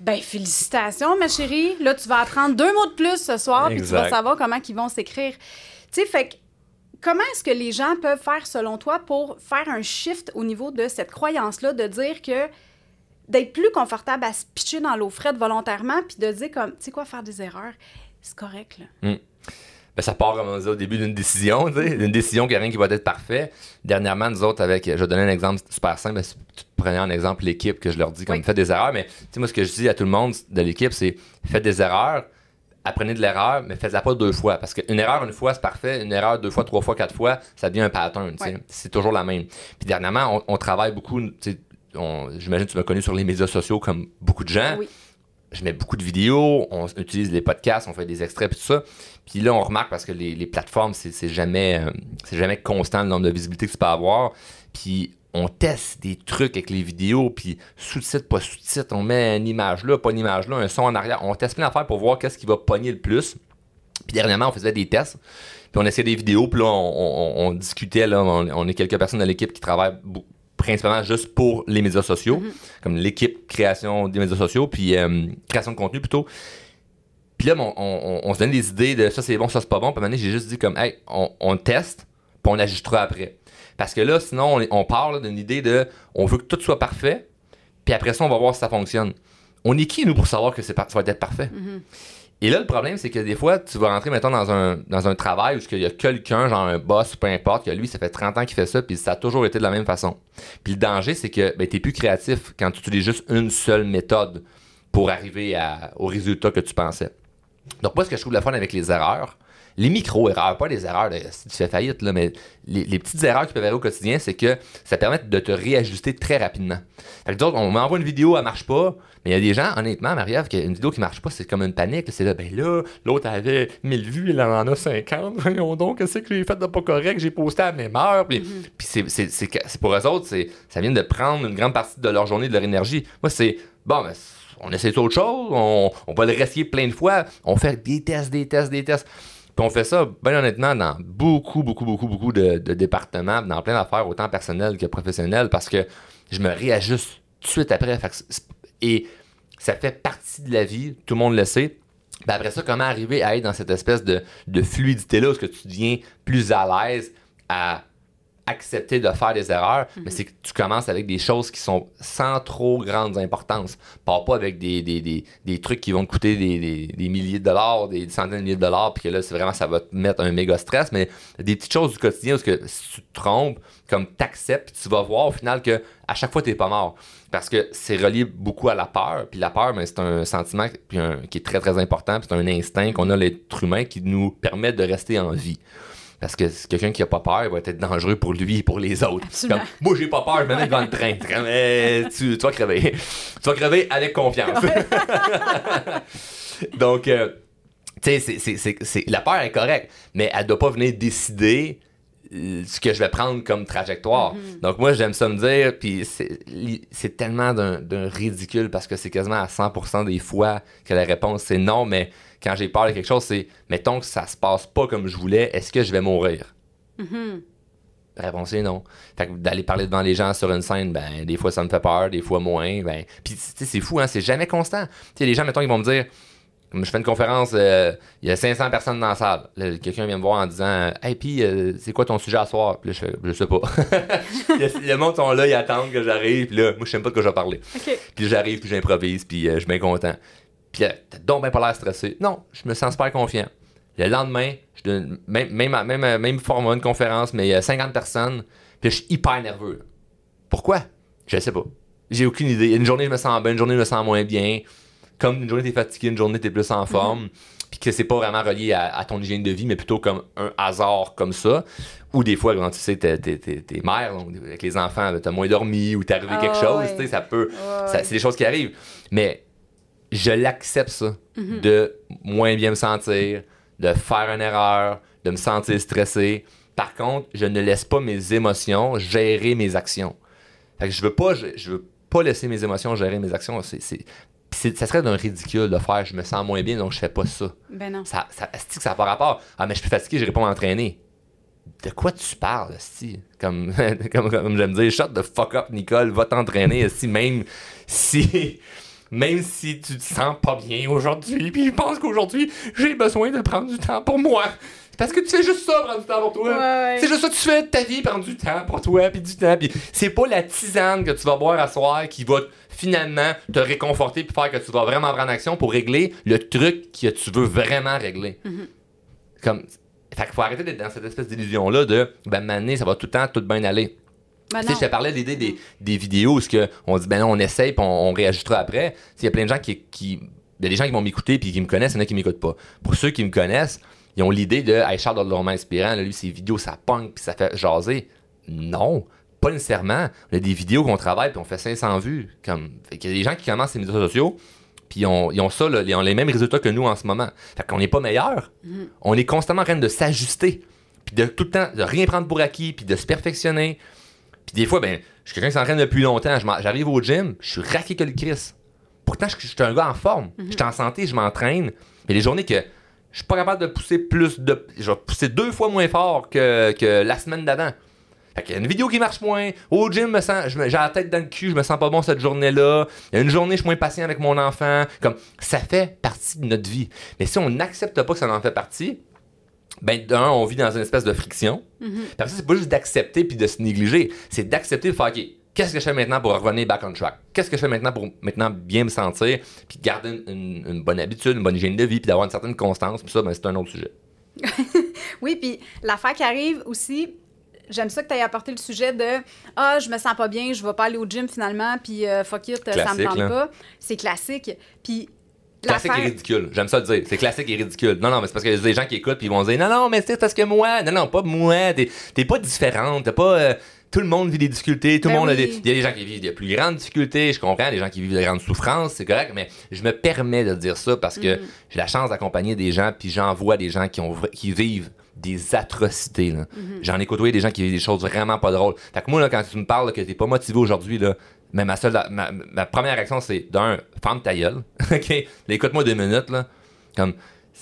Ben, félicitations, ma chérie. Là, tu vas apprendre deux mots de plus ce soir, puis tu vas savoir comment ils vont s'écrire. Tu sais, fait que comment est-ce que les gens peuvent faire, selon toi, pour faire un shift au niveau de cette croyance-là, de dire que d'être plus confortable à se pitcher dans l'eau frette volontairement, puis de dire comme, tu sais quoi, faire des erreurs, c'est correct, là. ben, ça part, comme on disait au début, d'une décision, d'une décision qui a rien qui va être parfait. Dernièrement, nous autres, avec, je vais donner un exemple super simple, si tu prenais en exemple l'équipe que je leur dis comme Oui. faites des erreurs, mais tu sais, moi, ce que je dis à tout le monde de l'équipe, c'est faites des erreurs, apprenez de l'erreur, mais faites-la pas deux fois. Parce qu'une erreur une fois, c'est parfait. Une erreur deux fois, trois fois, quatre fois, ça devient un pattern. tu sais. Ouais. C'est toujours la même. Puis dernièrement, on, on travaille beaucoup. J'imagine que tu m'as connu sur les médias sociaux comme beaucoup de gens. Oui. Je mets beaucoup de vidéos, on utilise les podcasts, on fait des extraits puis tout ça. Puis là, on remarque parce que les, les plateformes, c'est jamais, euh, c'est jamais constant le nombre de visibilité que tu peux avoir. Puis on teste des trucs avec les vidéos, puis sous-titres, pas sous-titres, on met une image là, pas une image là, un son en arrière. On teste plein d'affaires pour voir qu'est-ce qui va pogner le plus. Puis dernièrement, on faisait des tests, puis on essayait des vidéos, puis là, on, on- on discutait, là, on, on est quelques personnes de l'équipe qui travaillent principalement juste pour les médias sociaux, comme l'équipe création des médias sociaux, puis euh, création de contenu plutôt. Puis là, on, on- on se donne des idées de ça c'est bon, ça c'est pas bon. Puis donné, j'ai juste dit comme, hey, on, on teste, puis on ajustera après. Parce que là, sinon, on, on part d'une idée de, on veut que tout soit parfait, puis après ça, on va voir si ça fonctionne. On est qui, nous, pour savoir que ça va être parfait? Et là, le problème, c'est que des fois, tu vas rentrer, mettons, dans un, travail où il y a quelqu'un, genre un boss, peu importe, que lui, ça fait 30 ans qu'il fait ça, puis ça a toujours été de la même façon. Puis le danger, c'est que ben, tu plus créatif quand tu utilises juste une seule méthode pour arriver au résultat que tu pensais. Donc, moi, ce que je trouve le fun avec les erreurs, les micro-erreurs, pas les erreurs de si tu fais faillite, là, mais les, les petites erreurs qui peuvent arriver au quotidien, c'est que ça permet de te réajuster très rapidement. Fait que d'autres, on m'envoie une vidéo, elle marche pas, mais il y a des gens, honnêtement, Marie-Ève, une vidéo qui marche pas, c'est comme une panique. C'est là, ben là, l'autre avait 1000 vues, il en a 50. Voyons donc, qu'est-ce que j'ai fait de pas correct? J'ai posté à la même heure. Puis, puis c'est, c'est, c'est, que- c'est pour eux autres, ça vient de prendre une grande partie de leur journée, de leur énergie. Moi, c'est, bon, ben, on essaie autre chose, on, on va le réessayer plein de fois, on fait des tests, des tests, des tests. Puis on fait ça, bien honnêtement, dans beaucoup, beaucoup, beaucoup, beaucoup de, départements, dans plein d'affaires, autant personnelles que professionnelles, parce que je me réajuste tout de suite après. Et ça fait partie de la vie, tout le monde le sait. Ben après ça, comment arriver à être dans cette espèce de, fluidité-là, où que tu deviens plus à l'aise à accepter de faire des erreurs, mais c'est que tu commences avec des choses qui sont sans trop grande importance. Pars pas avec des, des, des, des trucs qui vont te coûter des, des, milliers de dollars, des centaines de milliers de dollars, puis que là, c'est vraiment, ça va te mettre un méga stress, mais des petites choses du quotidien où est-ce que si tu te trompes, comme t'acceptes, tu vas voir au final que à chaque fois, t'es pas mort. Parce que c'est relié beaucoup à la peur, puis la peur, ben, c'est un sentiment puis un- qui est très, très important, puis c'est un instinct qu'on a l'être humain qui nous permet de rester en vie. Parce que quelqu'un qui a pas peur, il va être dangereux pour lui et pour les autres. Comme, moi, j'ai pas peur, je me mets devant le train. Comme, eh, tu, tu vas crever. tu vas crever avec confiance. Donc, euh, tu sais, la peur est correcte, mais elle doit pas venir décider euh, ce que je vais prendre comme trajectoire. Donc, moi, j'aime ça me dire, puis c'est tellement d'un ridicule parce que c'est quasiment à 100% des fois que la réponse c'est non, mais quand j'ai peur de quelque chose, c'est mettons que ça se passe pas comme je voulais, est-ce que je vais mourir? La réponse est non. Fait que d'aller parler devant les gens sur une scène, ben, des fois ça me fait peur, des fois moins. Ben, puis, c'est fou, hein, c'est jamais constant. Tu sais, les gens, mettons, ils vont me dire, comme je fais une conférence, euh, il y a 500 personnes dans la salle. Quelqu'un vient me voir en disant, hey, puis, euh, c'est quoi ton sujet à soir? Puis là, je fais, je sais pas. Le monde sont là, ils attendent que j'arrive, puis là, moi, je sais même pas de quoi je vais parler. Puis j'arrive, puis j'improvise, puis euh, je suis bien content. Puis t'as donc bien pas l'air stressé. Non, je me sens super confiant. Le lendemain, je donne même, même, même, même format, une conférence, mais il y a 50 personnes, puis je suis hyper nerveux. Pourquoi? Je sais pas. J'ai aucune idée. Une journée, je me sens bien, une journée, je me sens moins bien. Comme une journée, t'es fatigué, une journée, t'es plus en forme. Puis que c'est pas vraiment relié à, à ton hygiène de vie, mais plutôt comme un hasard comme ça. Ou des fois, quand tu sais, t'es, mère, donc, avec les enfants, là, t'as moins dormi ou t'es arrivé Ah, quelque chose, ouais. tu sais, ça peut. Ouais. c'est des choses qui arrivent. Mais je l'accepte, ça, Mhm. de moins bien me sentir, de faire une erreur, de me sentir stressé. Par contre, je ne laisse pas mes émotions gérer mes actions. Fait que je veux pas, je, je veux pas laisser mes émotions gérer mes actions. C'est- ça serait d'un ridicule de faire je me sens moins bien donc je fais pas ça. Ben non. Ça, ça, que ça n'a pas rapport? Ah, mais je suis fatigué, je pas m'entraîner. De quoi tu parles, Sti? Comme, comme, comme j'aime dire, shut the fuck up, Nicole, va t'entraîner, Esti, même si. Même si tu te sens pas bien aujourd'hui, puis je pense qu'aujourd'hui, j'ai besoin de prendre du temps pour moi. C'est parce que tu fais juste ça, prendre du temps pour toi. Ouais, ouais. C'est juste ça que tu fais de ta vie, prendre du temps pour toi, puis du temps. Puis c'est pas la tisane que tu vas boire à soir qui va finalement te réconforter puis faire que tu vas vraiment prendre action pour régler le truc que tu veux vraiment régler. Comme Fait qu'il faut arrêter d'être dans cette espèce d'illusion-là de, ben, maintenant, ça va tout le temps, tout bien aller. Ben Tu sais, je te parlais de l'idée des, des vidéos où que on dit, ben non, on essaye, puis on, on réajustera après. Il y a plein de gens qui. qui il y a des gens qui vont m'écouter puis qui me connaissent, il y en a qui m'écoutent pas. Pour ceux qui me connaissent, ils ont l'idée de hey, Charles Dorlourman inspirant, là, lui, ses vidéos, ça punk puis ça fait jaser. Non, pas nécessairement. On a des vidéos qu'on travaille puis on fait 500 vues. Comme... Fait qu'il y a des gens qui commencent les médias sociaux puis ils ont, ils ont ça, là, ils ont les mêmes résultats que nous en ce moment. Fait qu'on n'est pas meilleur. On est constamment en train de s'ajuster puis de tout le temps, de rien prendre pour acquis puis de se perfectionner. Puis des fois, ben, je suis quelqu'un qui s'entraîne depuis longtemps. J'arrive au gym, je suis raqué que le Chris. Pourtant, je, je suis un gars en forme. Je suis en santé, je m'entraîne. Mais les journées que je suis pas capable de pousser plus de. Je vais pousser deux fois moins fort que, que la semaine d'avant. Fait qu'il y a une vidéo qui marche moins. Au gym, me sens, je me- j'ai la tête dans le cul, je me sens pas bon cette journée-là. Il y a une journée, je suis moins patient avec mon enfant. Comme ça fait partie de notre vie. Mais si on n'accepte pas que ça en fait partie, ben d'un, on vit dans une espèce de friction. Puis après ça, c'est pas juste d'accepter puis de se négliger, c'est d'accepter de faire OK, qu'est-ce que je fais maintenant pour revenir back on track? Qu'est-ce que je fais maintenant pour maintenant bien me sentir puis garder une, une- une bonne habitude, une bonne hygiène de vie puis d'avoir une certaine constance, puis ça ben, c'est un autre sujet. Oui, puis l'affaire qui arrive aussi, j'aime ça que tu aies apporté le sujet de Ah, je me sens pas bien, je vais pas aller au gym finalement, puis euh, fuck it, ça me tente là. pas. C'est classique. Puis Classique et ridicule. J'aime ça le dire. C'est classique et ridicule. Non, non, mais c'est parce a des gens qui écoutent puis ils vont dire non, non, mais c'est parce que moi, non, non, pas moi. T'es t'es pas différente. T'as pas. euh, tout le monde vit des difficultés. Tout le Ben monde a des. Il y a des gens qui vivent des plus grandes difficultés. Je comprends. Des gens qui vivent de grandes souffrances. C'est correct. Mais je me permets de dire ça parce que j'ai la chance d'accompagner des gens puis j'en vois des gens qui, ont, qui vivent des atrocités. là. J'en ai côtoyé des gens qui vivent des choses vraiment pas drôles. Fait que moi, là, quand tu me parles là, que t'es pas motivé aujourd'hui, là, mais ma, seule, ma, ma première réaction, c'est d'un, ferme ta gueule. OK? Écoute-moi deux minutes, là. Comme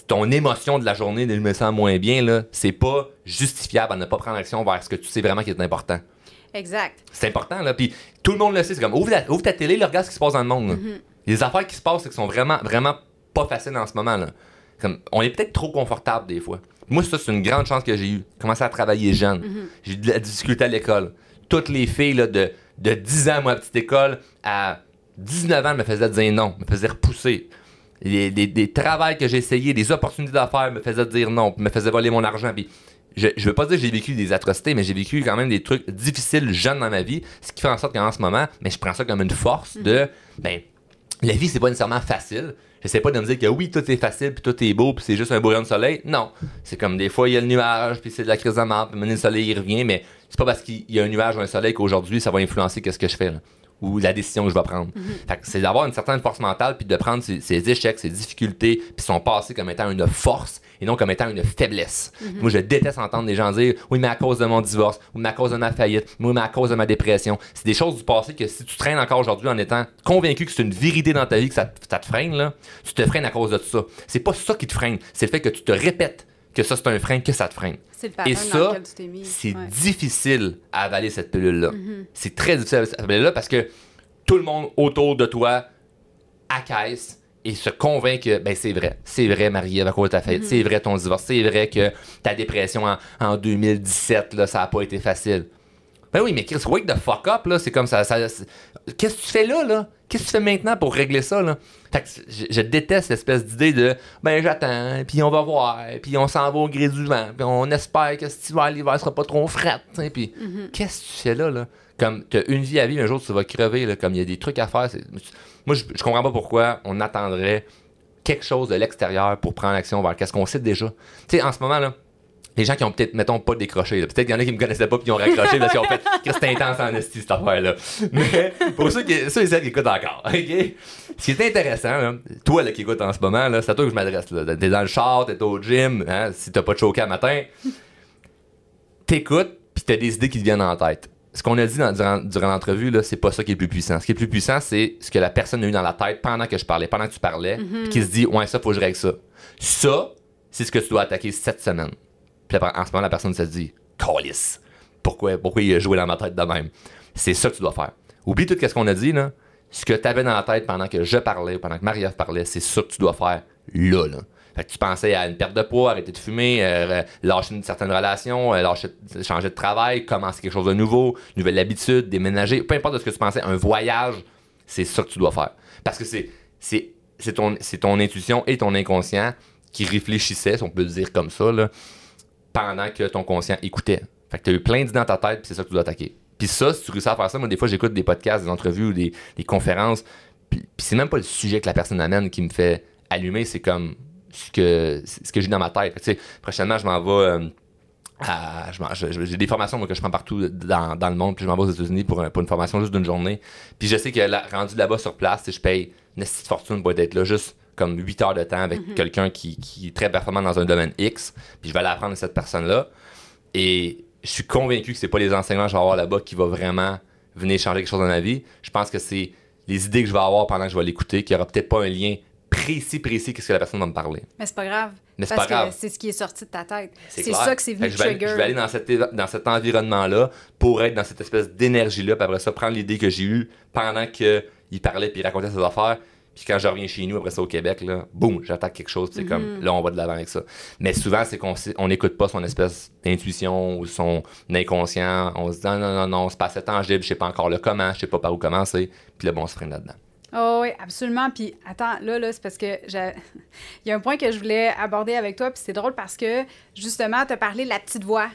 ton émotion de la journée de je me sens moins bien, là, c'est pas justifiable à ne pas prendre action vers ce que tu sais vraiment qui est important. Exact. C'est important, là. Puis tout le monde le sait. C'est comme ouvre, la- ouvre ta télé, là, regarde ce qui se passe dans le monde. là. Les affaires qui se passent, c'est qui sont vraiment, vraiment pas faciles en ce moment, là. Comme, on est peut-être trop confortable des fois. Moi, ça, c'est une grande chance que j'ai eue. Commencer à travailler jeune. J'ai eu de la difficulté à l'école. Toutes les filles là, de, de 10 ans, moi, à petite école, à 19 ans, me faisaient dire non, me faisaient repousser. Les, des, des travails que j'ai essayés, des opportunités d'affaires me faisaient dire non, me faisaient voler mon argent. Puis je, je veux pas dire que j'ai vécu des atrocités, mais j'ai vécu quand même des trucs difficiles jeune dans ma vie, ce qui fait en sorte qu'en ce moment, mais je prends ça comme une force de, ben, la vie, c'est pas nécessairement facile. J'essaie pas de me dire que oui, tout est facile, puis tout est beau, puis c'est juste un beau rayon de soleil. Non. C'est comme des fois, il y a le nuage, puis c'est de la crise de marde, puis le soleil, il revient, mais c'est pas parce qu'il y a un nuage ou un soleil qu'aujourd'hui, ça va influencer qu'est-ce que je fais, là, ou la décision que je vais prendre. Fait que c'est d'avoir une certaine force mentale, puis de prendre ses, ses échecs, ses difficultés, puis son passé comme étant une force et non comme étant une faiblesse. Moi, je déteste entendre des gens dire oui, mais à cause de mon divorce, ou mais à cause de ma faillite, oui, mais à cause de ma dépression. C'est des choses du passé que si tu traînes encore aujourd'hui en étant convaincu que c'est une vérité dans ta vie que ça, te- ça te freine, là, tu te freines à cause de ça. C'est pas ça qui te freine, c'est le fait que tu te répètes que ça c'est un frein, que ça te freine. C'est le Et ça, lequel tu t'es mis. c'est Ouais. difficile à avaler cette pilule-là. C'est très difficile à avaler cette pilule-là parce que tout le monde autour de toi acquiesce et se convainc que ben c'est vrai, c'est vrai Marie-Ève à cause de ta fête, c'est vrai ton divorce, c'est vrai que ta dépression en, en 2017 là, ça a pas été facile. Ben oui, mais Chris, wake the fuck up, là, c'est comme ça. Qu'est-ce que tu fais là, là? Qu'est-ce que tu fais maintenant pour régler ça, là? Fait que je, je déteste l'espèce d'idée de, ben j'attends, puis on va voir, puis on s'en va au gré du vent, puis on espère que cet hiver, l'hiver sera pas trop fret, puis qu'est-ce que tu fais là, là? Comme, t'as une vie à vivre, un jour tu vas crever, là, comme il y a des trucs à faire. c'est- Moi, je, comprends pas pourquoi on attendrait quelque chose de l'extérieur pour prendre action vers qu'est-ce qu'on sait déjà. Tu sais, en ce moment, là, les gens qui ont peut-être, mettons, pas décroché. Peut-être qu'il y en a qui me connaissaient pas puis qui ont raccroché parce qu'ils ont fait Chris, c'est intense en esti cette affaire-là. Mais pour ceux, qui, ceux et celles qui écoutent encore, OK? Ce qui est intéressant, là, toi là, qui écoutes en ce moment, c'est à toi que je m'adresse. T'es dans le char, t'es au gym, hein, si t'as pas de choqué à matin, t'écoutes puis t'as des idées qui te viennent en tête. Ce qu'on a dit dans- durant, durant l'entrevue, là, c'est pas ça qui est le plus puissant. Ce qui est le plus puissant, c'est ce que la personne a eu dans la tête pendant que je parlais, pendant que tu parlais, puis qui se dit, ouais, ça, faut que je règle ça. Ça, c'est ce que tu dois attaquer cette semaine. Puis après, en ce moment, la personne se dit Calice. Pourquoi, pourquoi il a joué dans ma tête de même? C'est ça que tu dois faire. Oublie tout ce qu'on a dit, là. Ce que tu avais dans la tête pendant que je parlais pendant que Marie-Ève parlait, c'est ça que tu dois faire là, là. Fait que tu pensais à une perte de poids, arrêter de fumer, euh, lâcher une certaine relation, euh, lâcher, changer de travail, commencer quelque chose de nouveau, nouvelle habitude, déménager, peu importe ce que tu pensais, un voyage, c'est ça que tu dois faire. Parce que c'est, c'est, c'est, ton, c'est ton intuition et ton inconscient qui réfléchissaient, si on peut le dire comme ça, là, pendant que ton conscient écoutait. Fait que tu as eu plein d'idées dans ta tête, puis c'est ça que tu dois attaquer. Puis ça, si tu réussis à faire ça, moi, des fois, j'écoute des podcasts, des entrevues ou des, des conférences, puis c'est même pas le sujet que la personne amène qui me fait allumer, c'est comme ce que, ce que j'ai dans ma tête. Tu sais, prochainement, je m'en vais. euh, à- j'ai des formations moi, que je prends partout dans, dans le monde, puis je m'en vais aux États-Unis pour, pour une formation juste d'une journée. Puis je sais que là, rendu là-bas sur place, je paye une petite fortune pour être là juste comme 8 heures de temps avec quelqu'un qui, qui est très performant dans un domaine X, puis je vais aller apprendre de cette personne-là. Et je suis convaincu que c'est pas les enseignements que je vais avoir là-bas qui vont vraiment venir changer quelque chose dans ma vie. Je pense que c'est les idées que je vais avoir pendant que je vais l'écouter, qui aura peut-être pas un lien précis, précis, qu'est-ce que la personne va me parler. Mais c'est pas grave. Mais c'est pas grave. que c'est ce qui est sorti de ta tête. C'est ça que c'est venu je vais, aller- je vais aller dans, cet, éva- dans cet environnement-là pour être dans cette espèce d'énergie-là, puis après ça, prendre l'idée que j'ai eue pendant qu'il parlait puis il racontait ses affaires. Puis quand je reviens chez nous, après ça au Québec, là, boum, j'attaque quelque chose. C'est Mhm. comme, là, on va de l'avant avec ça. Mais souvent, c'est qu'on n'écoute pas son espèce d'intuition ou son inconscient. On se dit, non, non, non, non, c'est pas assez tangible, je sais pas encore le comment, je sais pas par où commencer. Puis là, bon, on se freine là-dedans. Oh oui, absolument. Puis attends, là, là, c'est parce que j'ai- il y a un point que je voulais aborder avec toi, puis c'est drôle parce que justement, tu as parlé de la petite voix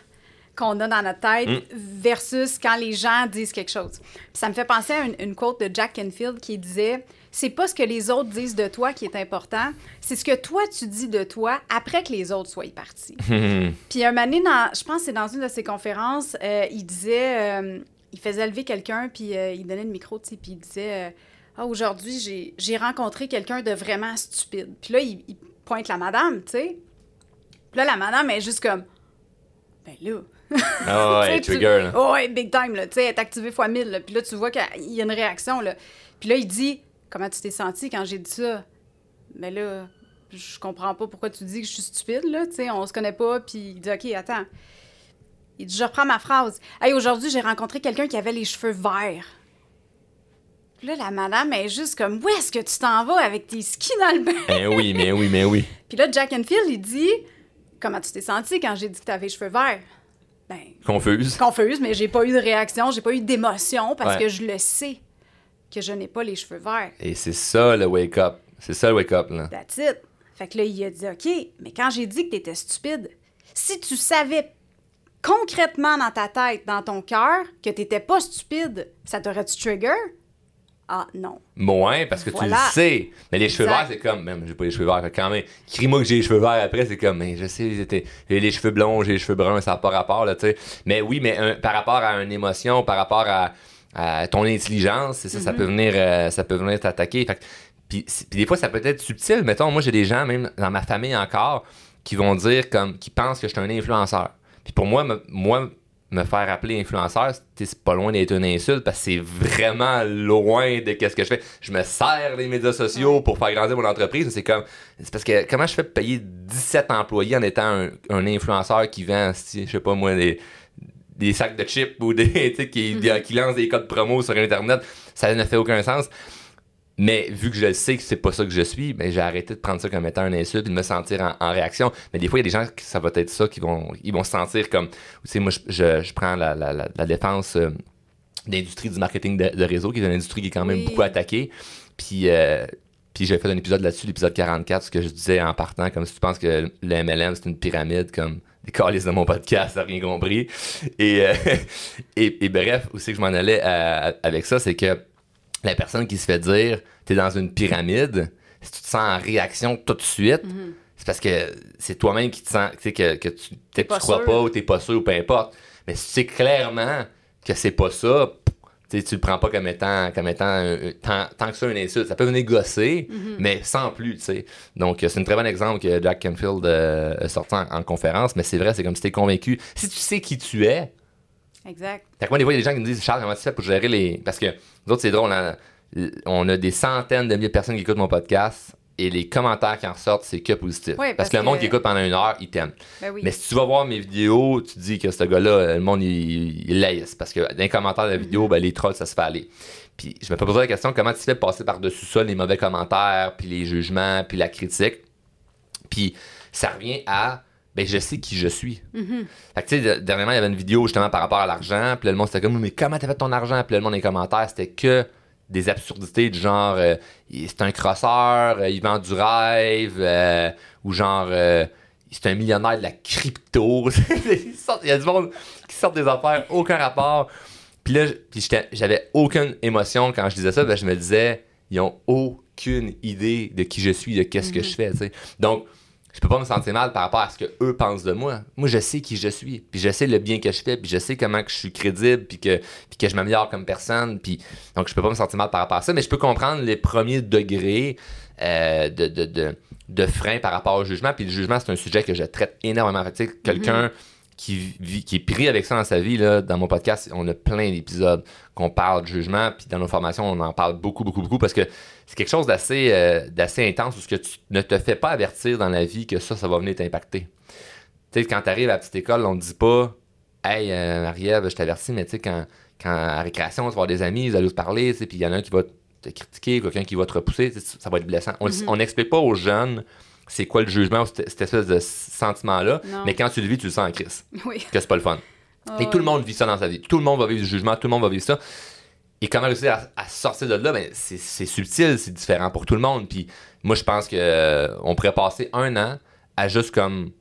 qu'on a dans notre tête Mm. versus quand les gens disent quelque chose. Puis ça me fait penser à une, une quote de Jack Canfield qui disait C'est pas ce que les autres disent de toi qui est important, c'est ce que toi tu dis de toi après que les autres soient partis. Puis un moment donné, dans- je pense que c'est dans une de ses conférences, euh, il disait, euh, il faisait lever quelqu'un, puis euh, il donnait le micro, tu sais, puis il disait, ah aujourd'hui j'ai- j'ai rencontré quelqu'un de vraiment stupide. Puis là, il, il pointe la madame, tu sais. Puis là, la madame est juste comme, ben là. Ah ouais, trigger, là. Oh, ouais, big time, là. Tu sais, elle est activée fois 1000, là. Puis là, tu vois qu'il y a une réaction, là. Puis là, il dit, comment tu t'es senti quand j'ai dit ça? Mais là, je comprends pas pourquoi tu dis que je suis stupide, là. Tu sais, on se connaît pas. Puis il dit, OK, attends. Il dit, je reprends ma phrase. Hey, aujourd'hui, j'ai rencontré quelqu'un qui avait les cheveux verts. Puis là, la madame est juste comme, où est-ce que tu t'en vas avec tes skis dans le bain? Mais oui, mais oui, mais oui. Puis là, Jack Enfield, il dit, comment tu t'es senti quand j'ai dit que tu avais les cheveux verts? Ben, Confuse. confuse, mais j'ai pas eu de réaction, j'ai pas eu d'émotion parce Ouais. que je le sais que je n'ai pas les cheveux verts. Et c'est ça le wake-up. C'est ça le wake-up, là. That's it. Fait que là, il a dit OK, mais quand j'ai dit que t'étais stupide, si tu savais concrètement dans ta tête, dans ton cœur, que t'étais pas stupide, ça t'aurait-tu trigger? Ah non. Moins, parce que tu le sais. Mais les cheveux verts, c'est comme, même, j'ai pas les cheveux verts, quand même, crie-moi que j'ai les cheveux verts après, c'est comme, mais je sais, j'étais- j'ai les cheveux blonds, j'ai les cheveux bruns, ça n'a pas rapport, là, tu sais. Mais oui, mais un- par rapport à une émotion, par rapport à, à ton intelligence, c'est ça, ça peut venir, euh, ça peut venir t'attaquer. Puis, des fois, ça peut être subtil. Mettons, moi, j'ai des gens, même dans ma famille encore, qui vont dire comme, qui pensent que je suis un influenceur. Puis pour moi, moi, me faire appeler influenceur, c'est pas loin d'être une insulte parce que c'est vraiment loin de qu'est-ce que je fais. Je me sers les médias sociaux pour faire grandir mon entreprise. C'est comme, c'est parce que comment je fais payer 17 employés en étant un, un influenceur qui vend, je sais pas moi, des, des sacs de chips ou des, qui, qui lance des codes promo sur Internet, ça ne fait aucun sens. Mais vu que je le sais que c'est pas ça que je suis, ben j'ai arrêté de prendre ça comme étant un insulte et de me sentir en, en réaction. Mais des fois, il y a des gens qui ça va être ça qui vont ils vont se sentir comme tu sais moi je, je, je prends la, la, la, la défense euh, d'industrie du marketing de, de réseau qui est une industrie qui est quand même Oui. beaucoup attaquée. Puis euh, puis j'ai fait un épisode là-dessus, l'épisode 44, ce que je disais en partant, comme si tu penses que le MLM c'est une pyramide, comme des calices de mon podcast, t'as rien compris. Et, euh, et, et bref, où c'est que je m'en allais euh, avec ça, c'est que la personne qui se fait dire t'es dans une pyramide, si tu te sens en réaction tout de suite, c'est parce que c'est toi-même qui te sens, que, que tu crois pas ou t'es pas sûr ou peu importe. Mais si tu sais clairement que c'est pas ça, tu tu le prends pas comme étant, comme étant tant, tant que ça une insulte. Ça peut venir gosser, mais sans plus, tu sais. Donc, euh, c'est un très bon exemple que Jack Canfield euh, a sorti en, en conférence, mais c'est vrai, c'est comme si t'es convaincu. Si tu sais qui tu es, Exact. fait que moi, des fois, il y a des gens qui me disent Charles, comment tu fais pour gérer les. Parce que nous autres, c'est drôle, hein, on a des centaines de milliers de personnes qui écoutent mon podcast et les commentaires qui en sortent, c'est que positif. Oui, parce, parce que le monde qui écoute pendant une heure, il t'aime. Ben oui. Mais si tu vas voir mes vidéos, tu dis que ce gars-là, le monde, il, il laisse. Parce que dans les commentaires de la vidéo, ben, les trolls, ça se fait aller. Puis je me posé la question comment tu fais passer par-dessus ça, les mauvais commentaires, puis les jugements, puis la critique? Puis ça revient à ben je sais qui je suis. Fait que tu sais, dernièrement, il y avait une vidéo justement par rapport à l'argent, puis le monde c'était comme mais comment t'as fait ton argent? Puis le monde dans les commentaires, c'était que des absurdités du genre euh, c'est un crosseur, euh, il vend du rêve, euh, ou genre c'est un millionnaire de la crypto. Il y a du monde qui sort des affaires, aucun rapport. Puis là, j'avais aucune émotion quand je disais ça. je me disais, ils ont aucune idée de qui je suis, de qu'est-ce que je fais. Donc, je peux pas me sentir mal par rapport à ce que eux pensent de moi. Moi, je sais qui je suis, puis je sais le bien que je fais, puis je sais comment que je suis crédible, puis que, puis que je m'améliore comme personne. Puis, donc, je peux pas me sentir mal par rapport à ça, mais je peux comprendre les premiers degrés euh, de, de, de, de frein par rapport au jugement. Puis le jugement, c'est un sujet que je traite énormément. Fait, quelqu'un mhm. Qui, vit, qui est pris avec ça dans sa vie, là, dans mon podcast, on a plein d'épisodes qu'on parle de jugement. Puis dans nos formations, on en parle beaucoup, beaucoup, beaucoup parce que c'est quelque chose d'assez euh, d'assez intense où ce que tu ne te fais pas avertir dans la vie que ça, ça va venir t'impacter. Tu sais, quand tu arrives à la petite école, on ne dit pas Hey, euh, Marie-Ève, je t'avertis, mais tu sais, quand, quand à récréation, tu vas avoir des amis, ils allent se parler, puis il y en a un qui va te critiquer, quelqu'un qui va te repousser, ça va être blessant. On mhm. n'explique pas aux jeunes c'est quoi le jugement, cette, espèce de sentiment-là, mais quand tu le vis, tu le sens en crise. Oui. Que c'est pas le fun. Ah Et tout le monde vit ça dans sa vie. Tout le monde va vivre du jugement, tout le monde va vivre ça. Et comment réussir à, sortir de là, ben, c'est subtil, c'est différent pour tout le monde. Puis moi, je pense qu'on euh, pourrait passer un an à juste comme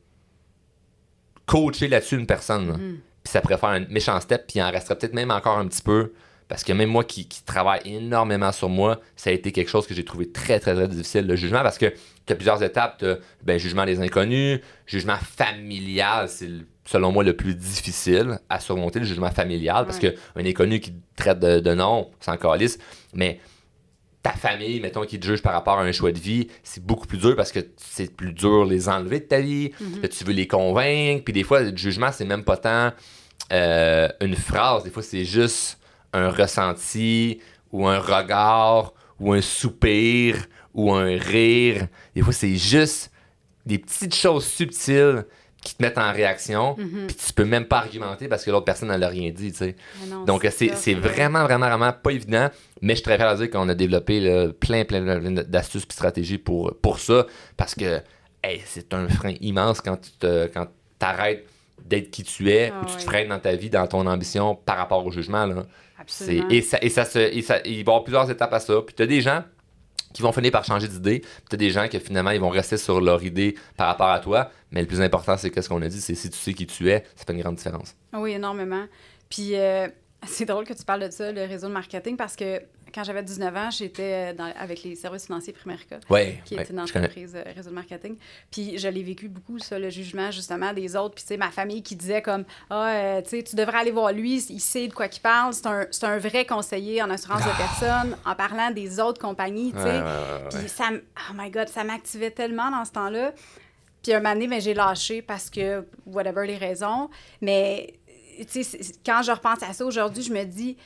coacher là-dessus une personne. Mhm. Puis ça pourrait faire un méchant step, puis il en resterait peut-être même encore un petit peu parce que même moi qui, travaille énormément sur moi, ça a été quelque chose que j'ai trouvé très, très, très difficile, le jugement, parce que tu as plusieurs étapes. Tu ben, jugement des inconnus, jugement familial, c'est selon moi le plus difficile à surmonter, le jugement familial, parce qu'un inconnu qui te traite de, nom, c'est encore lisse, mais ta famille, mettons, qui te juge par rapport à un choix de vie, c'est beaucoup plus dur parce que c'est plus dur les enlever de ta vie, mm-hmm. tu veux les convaincre, puis des fois, le jugement, c'est même pas tant euh, une phrase, des fois, c'est juste un ressenti ou un regard ou un soupir ou un rire. Des fois, c'est juste des petites choses subtiles qui te mettent en réaction, mhm. puis tu peux même pas argumenter parce que l'autre personne n'a rien dit, tu sais. Donc, c'est vraiment, vraiment, vraiment pas évident, mais je de dire qu'on a développé plein, plein, d'astuces et stratégies pour, pour ça, parce que c'est un frein immense quand tu quand t'arrêtes d'être qui tu es, ah ou tu te freines dans ta vie, dans ton ambition par rapport au jugement. Là. Et, ça, et, ça se, et ça, il va y avoir plusieurs étapes à ça. Puis tu as des gens qui vont finir par changer d'idée. Puis tu as des gens qui finalement ils vont rester sur leur idée par rapport à toi. Mais le plus important, c'est qu'est-ce qu'on a dit, c'est si tu sais qui tu es, ça fait une grande différence. Oui, énormément. Puis euh, c'est drôle que tu parles de ça, le réseau de marketing, parce que quand j'avais 19 ans, j'étais avec les services financiers Primerica, qui est une entreprise euh, réseau de marketing. Puis je l'ai vécu beaucoup, ça, le jugement justement des autres. Puis tu sais, ma famille qui disait comme Ah, euh, tu sais, tu devrais aller voir lui, il sait de quoi il parle. C'est un, un, vrai conseiller en assurance de ah! personnes, en parlant des autres compagnies, tu sais. Puis ça, oh my God, ça m'activait tellement dans ce temps-là. Puis un moment donné, ben, j'ai lâché parce que, whatever les raisons. Mais, quand je repense à ça aujourd'hui, je me dis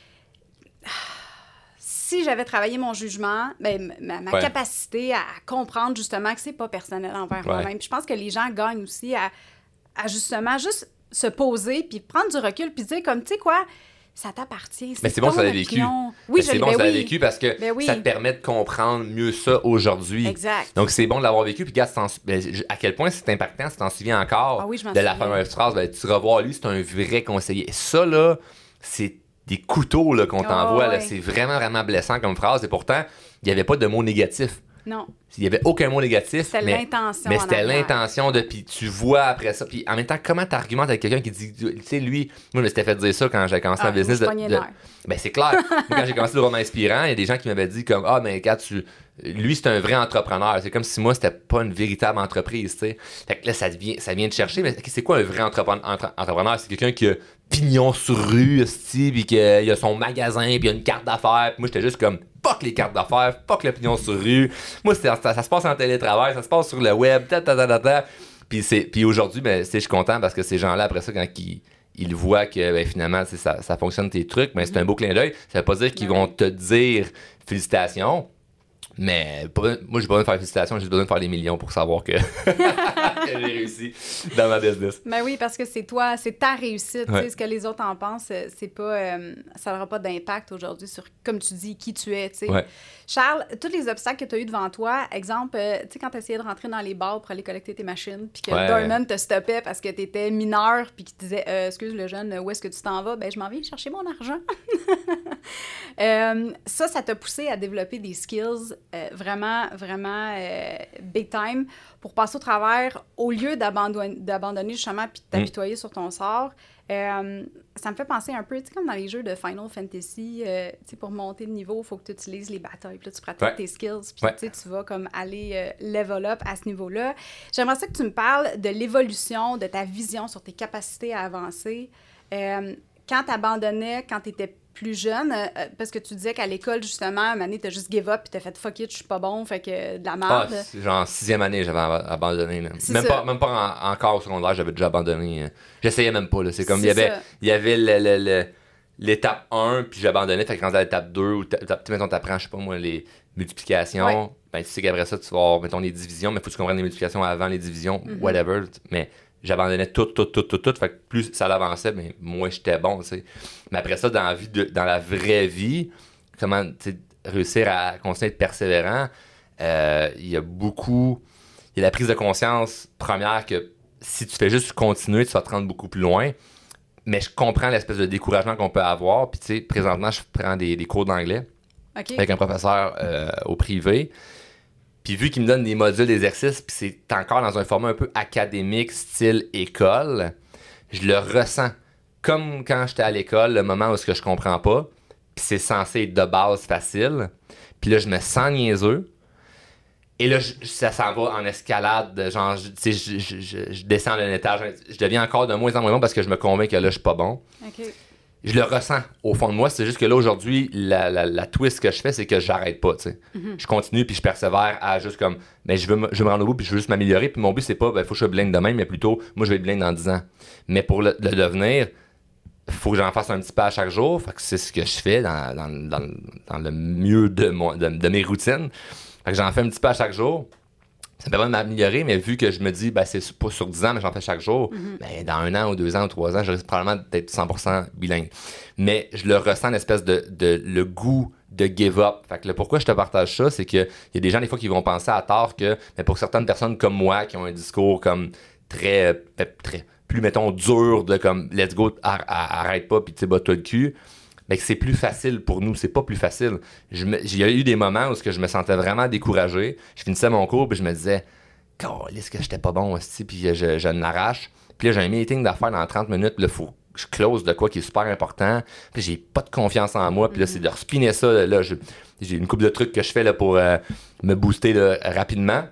si j'avais travaillé mon jugement, ben, ma, capacité à, comprendre justement que c'est pas personnel envers moi-même. je pense que les gens gagnent aussi à, justement juste se poser puis prendre du recul puis dire comme tu sais quoi, ça t'appartient. Mais c'est bon, ça l'a vécu. Oui, c'est bon, ben ça l'a vécu parce que ben ça te permet de comprendre mieux ça aujourd'hui. Exact. Donc, c'est bon de l'avoir vécu. Puis, regarde, ben, à quel point c'est impactant, si t'en souviens encore ah de la fameuse phrase, ben, tu revois lui, c'est un vrai conseiller. Ça, là, c'est des couteaux qu'on t'envoie. Oh, C'est vraiment, vraiment blessant comme phrase. Et pourtant, il n'y avait pas de mots négatifs. Non. Il n'y avait aucun mot négatif. C'était l'intention. Mais c'était l'intention de. Puis tu vois après ça. Puis en même temps, comment tu argumentes avec quelqu'un qui dit. Tu sais, lui, moi, je m'étais fait dire ça quand j'ai commencé ah, le business. De, Ben, c'est clair. quand j'ai commencé le roman inspirant, il y a des gens qui m'avaient dit comme Ah, mais quand tu. Lui, c'est un vrai entrepreneur. C'est comme si moi, c'était pas une véritable entreprise, tu sais. Fait que là, ça, vient, ça vient de chercher. Mais c'est quoi un vrai entrepreneur? C'est quelqu'un qui a pignon sur rue, puis qu'il a son magasin, puis il a une carte d'affaires. Moi, j'étais juste comme fuck les cartes d'affaires, fuck le pignon sur rue. Moi, ça, ça, se passe en télétravail, ça se passe sur le web, ta ta ta ta. Puis, puis aujourd'hui, ben, je suis content parce que ces gens-là, après ça, quand ils, ils voient que ben, finalement ça, ça fonctionne tes trucs, mais c'est un beau clin d'œil. Ça veut pas dire qu'ils vont te dire félicitations. Mais moi, j'ai pas besoin de faire félicitations, j'ai juste besoin de faire des millions pour savoir que, j'ai réussi dans ma business. Ben oui, parce que c'est toi, c'est ta réussite. Ce que les autres en pensent, euh, c'est pas, euh, ça n'aura pas d'impact aujourd'hui sur, comme tu dis, qui tu es. Charles, tous les obstacles que tu as eu devant toi, exemple, euh, tu sais, quand tu essayais de rentrer dans les bars pour aller collecter tes machines, puis que Dorman te stoppait parce que tu étais mineur, puis qu'il te disait Excuse le jeune, où est-ce que tu t'en vas? Ben, je m'en viens chercher mon argent. ça, ça t'a poussé à développer des skills euh, vraiment, vraiment euh, big time pour passer au travers, au lieu d'abandonner, justement puis de Mm. t'apitoyer sur ton sort. euh, ça me fait penser un peu, tu sais, comme dans les jeux de Final Fantasy, euh, tu sais, pour monter de niveau, il faut que tu utilises les batailles, puis là, tu pratiques Ouais. tes skills, puis Ouais. tu sais, tu vas comme aller level up à ce niveau-là. J'aimerais ça que tu me parles de l'évolution, de ta vision sur tes capacités à avancer. Quand tu abandonnais, quand tu étais plus jeune, euh, euh, parce que tu disais qu'à l'école, justement, à un moment donné, t'as juste give up, puis t'as fait fuck it, je suis pas bon, fait que de la Ah, merde. c'est genre en sixième année, j'avais ab- abandonné. Même, C'est même ça. pas, même pas en- encore au secondaire, j'avais déjà abandonné. euh. J'essayais même pas. C'est comme il y avait, il y avait le- le- le- l'étape 1, puis j'abandonnais. Fait que quand à l'étape 2, ou mettons, t'apprends, je sais pas moi, les multiplications. Ouais. Ben, tu sais qu'après ça, tu vas avoir, mettons, les divisions, mais faut que tu comprennes les multiplications avant les divisions, Mhm. whatever. Mais j'abandonnais tout, tout, tout, tout, tout. Fait que plus ça l'avançait, mais moins j'étais bon, tu sais. Mais après ça, dans la, vie de- dans la vraie vie, comment réussir à continuer à être persévérant, euh, il y a beaucoup. Il y a la prise de conscience première que si tu fais juste continuer, tu vas te rendre beaucoup plus loin. Mais je comprends l'espèce de découragement qu'on peut avoir. Puis, tu sais, présentement, je prends des, des cours d'anglais avec un professeur euh, au privé. Puis vu qu'il me donne des modules d'exercice, puis c'est encore dans un format un peu académique, style école, je le ressens. Comme quand j'étais à l'école, le moment où ce que je comprends pas, puis c'est censé être de base facile. Puis là, je me sens niaiseux. Et là, ça s'en va en escalade. de Genre, je- je, descends d'un étage. Je deviens encore de moins en moins bon parce que je me convainc que là, je suis pas bon. Je le ressens au fond de moi. C'est juste que là, aujourd'hui, la, la, la twist que je fais, c'est que j'arrête pas, sais. Je continue, puis je persévère à juste comme, mais je veux, me- je veux me rendre au bout, puis je veux juste m'améliorer. Puis mon but, c'est pas, ben, faut que je blinde demain, mais plutôt, moi, je vais être blinde dans 10 ans. Mais pour le, le devenir, faut que j'en fasse un petit peu à chaque jour. Fait que c'est ce que je fais dans, dans, dans, dans le mieux de, mon, de, de mes routines. Fait que j'en fais un petit peu à chaque jour. Ça permet de m'améliorer, mais vu que je me dis, ben, c'est pas sur 10 ans, mais j'en fais chaque jour, ben, dans un an ou deux ans ou trois ans, je risque probablement d'être 100% bilingue. Mais je le ressens, l'espèce de, de le goût de give up. Fait que le pourquoi je te partage ça, c'est qu'il y a des gens, des fois, qui vont penser à tort que, mais pour certaines personnes comme moi, qui ont un discours comme très, euh, très plus, mettons, dur de comme, let's go, ar- ar- arrête pas, puis tu sais, le cul que c'est plus facile pour nous. C'est pas plus facile. Il y a eu des moments où je me sentais vraiment découragé. Je finissais mon cours puis je me disais, est-ce que j'étais pas bon aussi, puis je, je l'arrache. Puis là, j'ai un meeting d'affaires dans 30 minutes. Faut que je close de quoi qui est super important. Puis j'ai pas de confiance en moi. Puis là, c'est de respiner ça. Là, j'ai une couple de trucs que je fais là, pour euh, me booster rapidement.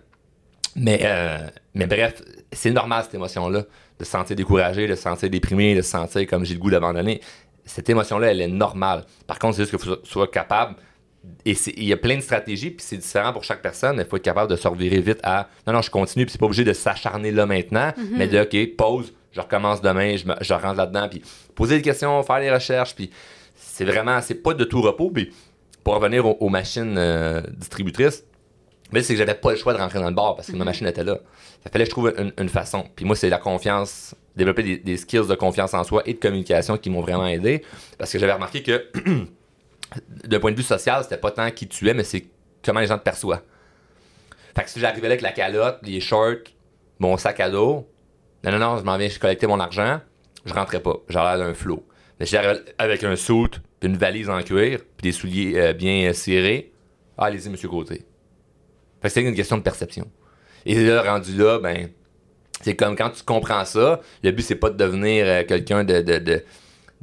Mais, euh, mais bref, c'est normal cette émotion-là, de se sentir découragé, de se sentir déprimé, de se sentir comme j'ai le goût d'abandonner. Cette émotion-là, elle est normale. Par contre, c'est juste que tu sois capable. Et il y a plein de stratégies, puis c'est différent pour chaque personne. Il faut être capable de se revirer vite à non, non, je continue, puis c'est pas obligé de s'acharner là maintenant, mais de OK, pause, je recommence demain, je, me- je rentre là-dedans, puis poser des questions, faire des recherches, puis c'est vraiment, c'est pas de tout repos. Puis pour revenir aux, aux machines euh, distributrices, mais c'est que j'avais pas le choix de rentrer dans le bar parce que ma machine était là. Ça fallait que je trouve une, une façon. Puis moi, c'est la confiance, développer des, skills de confiance en soi et de communication qui m'ont vraiment aidé. Parce que j'avais remarqué que, d'un point de vue social, c'était pas tant qui tu es, mais c'est comment les gens te perçoivent. Fait que si j'arrivais là avec la calotte, les shorts, mon sac à dos, non, non, non, je m'en viens, je collectais mon argent, je rentrais pas. J'aurais l'air d'un flot. Mais si j'arrivais avec un puis une valise en cuir, puis des souliers euh, bien euh, serrés, ah, allez-y, monsieur Côté. Fait que c'est une question de perception. Et là, rendu là, ben, c'est comme quand tu comprends ça, le but, c'est pas de devenir euh, quelqu'un de, de,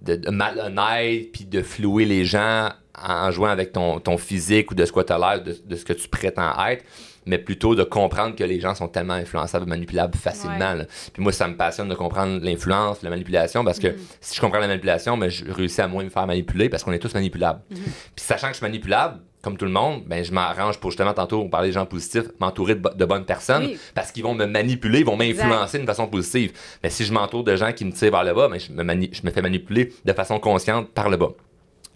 de, malhonnête, puis de flouer les gens en, en jouant avec ton, ton physique ou de ce que tu as l'air, de, de ce que tu prétends être, mais plutôt de comprendre que les gens sont tellement influençables et manipulables facilement. Puis moi, ça me passionne de comprendre l'influence, la manipulation, parce que si je comprends la manipulation, ben, je réussis à moins me faire manipuler parce qu'on est tous manipulables. Puis sachant que je suis manipulable, comme tout le monde, ben, je m'arrange pour justement, tantôt, on parlait des gens positifs, m'entourer de, bo- de bonnes personnes Oui. parce qu'ils vont me manipuler, ils vont m'influencer d'une façon positive. Mais si je m'entoure de gens qui me tirent vers le bas, ben, je, me mani- je me fais manipuler de façon consciente par le bas.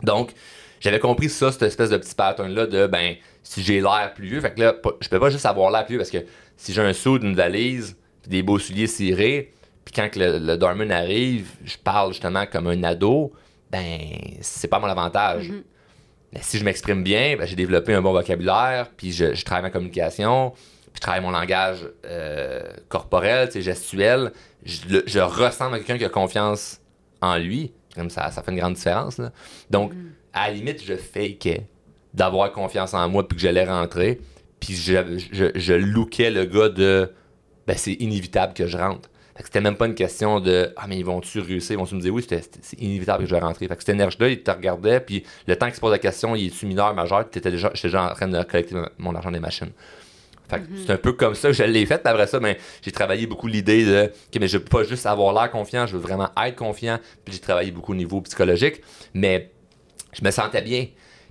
Donc, j'avais compris ça, cette espèce de petit pattern-là de, ben, si j'ai l'air plus vieux, fait que là, je peux pas juste avoir l'air plus vieux parce que si j'ai un saut d'une valise, puis des beaux souliers cirés, puis quand que le, le doorman arrive, je parle justement comme un ado, ben, c'est pas mon avantage. Mais si je m'exprime bien, ben, j'ai développé un bon vocabulaire, puis je, je travaille ma communication, puis je travaille mon langage euh, corporel, gestuel. Je, le- je ressemble à quelqu'un qui a confiance en lui. Comme ça, ça fait une grande différence. là. Donc, à la limite, je fakeais. d'avoir confiance en moi puis que j'allais rentrer. Puis je, je, je lookais le gars de ben c'est inévitable que je rentre. C'était même pas une question de Ah, mais ils vont-tu réussir? Ils vont-tu me dire oui, c'est inévitable que je vais rentrer. Fait que cette énergie-là, il te regardait, puis le temps qu'il se pose la question, il est-tu mineur, majeur, j'étais déjà, déjà en train de collecter mon argent des machines. Fait que c'est un peu comme ça que je l'ai fait. Après ça, ben, j'ai travaillé beaucoup l'idée de OK, mais je veux pas juste avoir l'air confiant, je veux vraiment être confiant. Puis j'ai travaillé beaucoup au niveau psychologique. Mais je me sentais bien.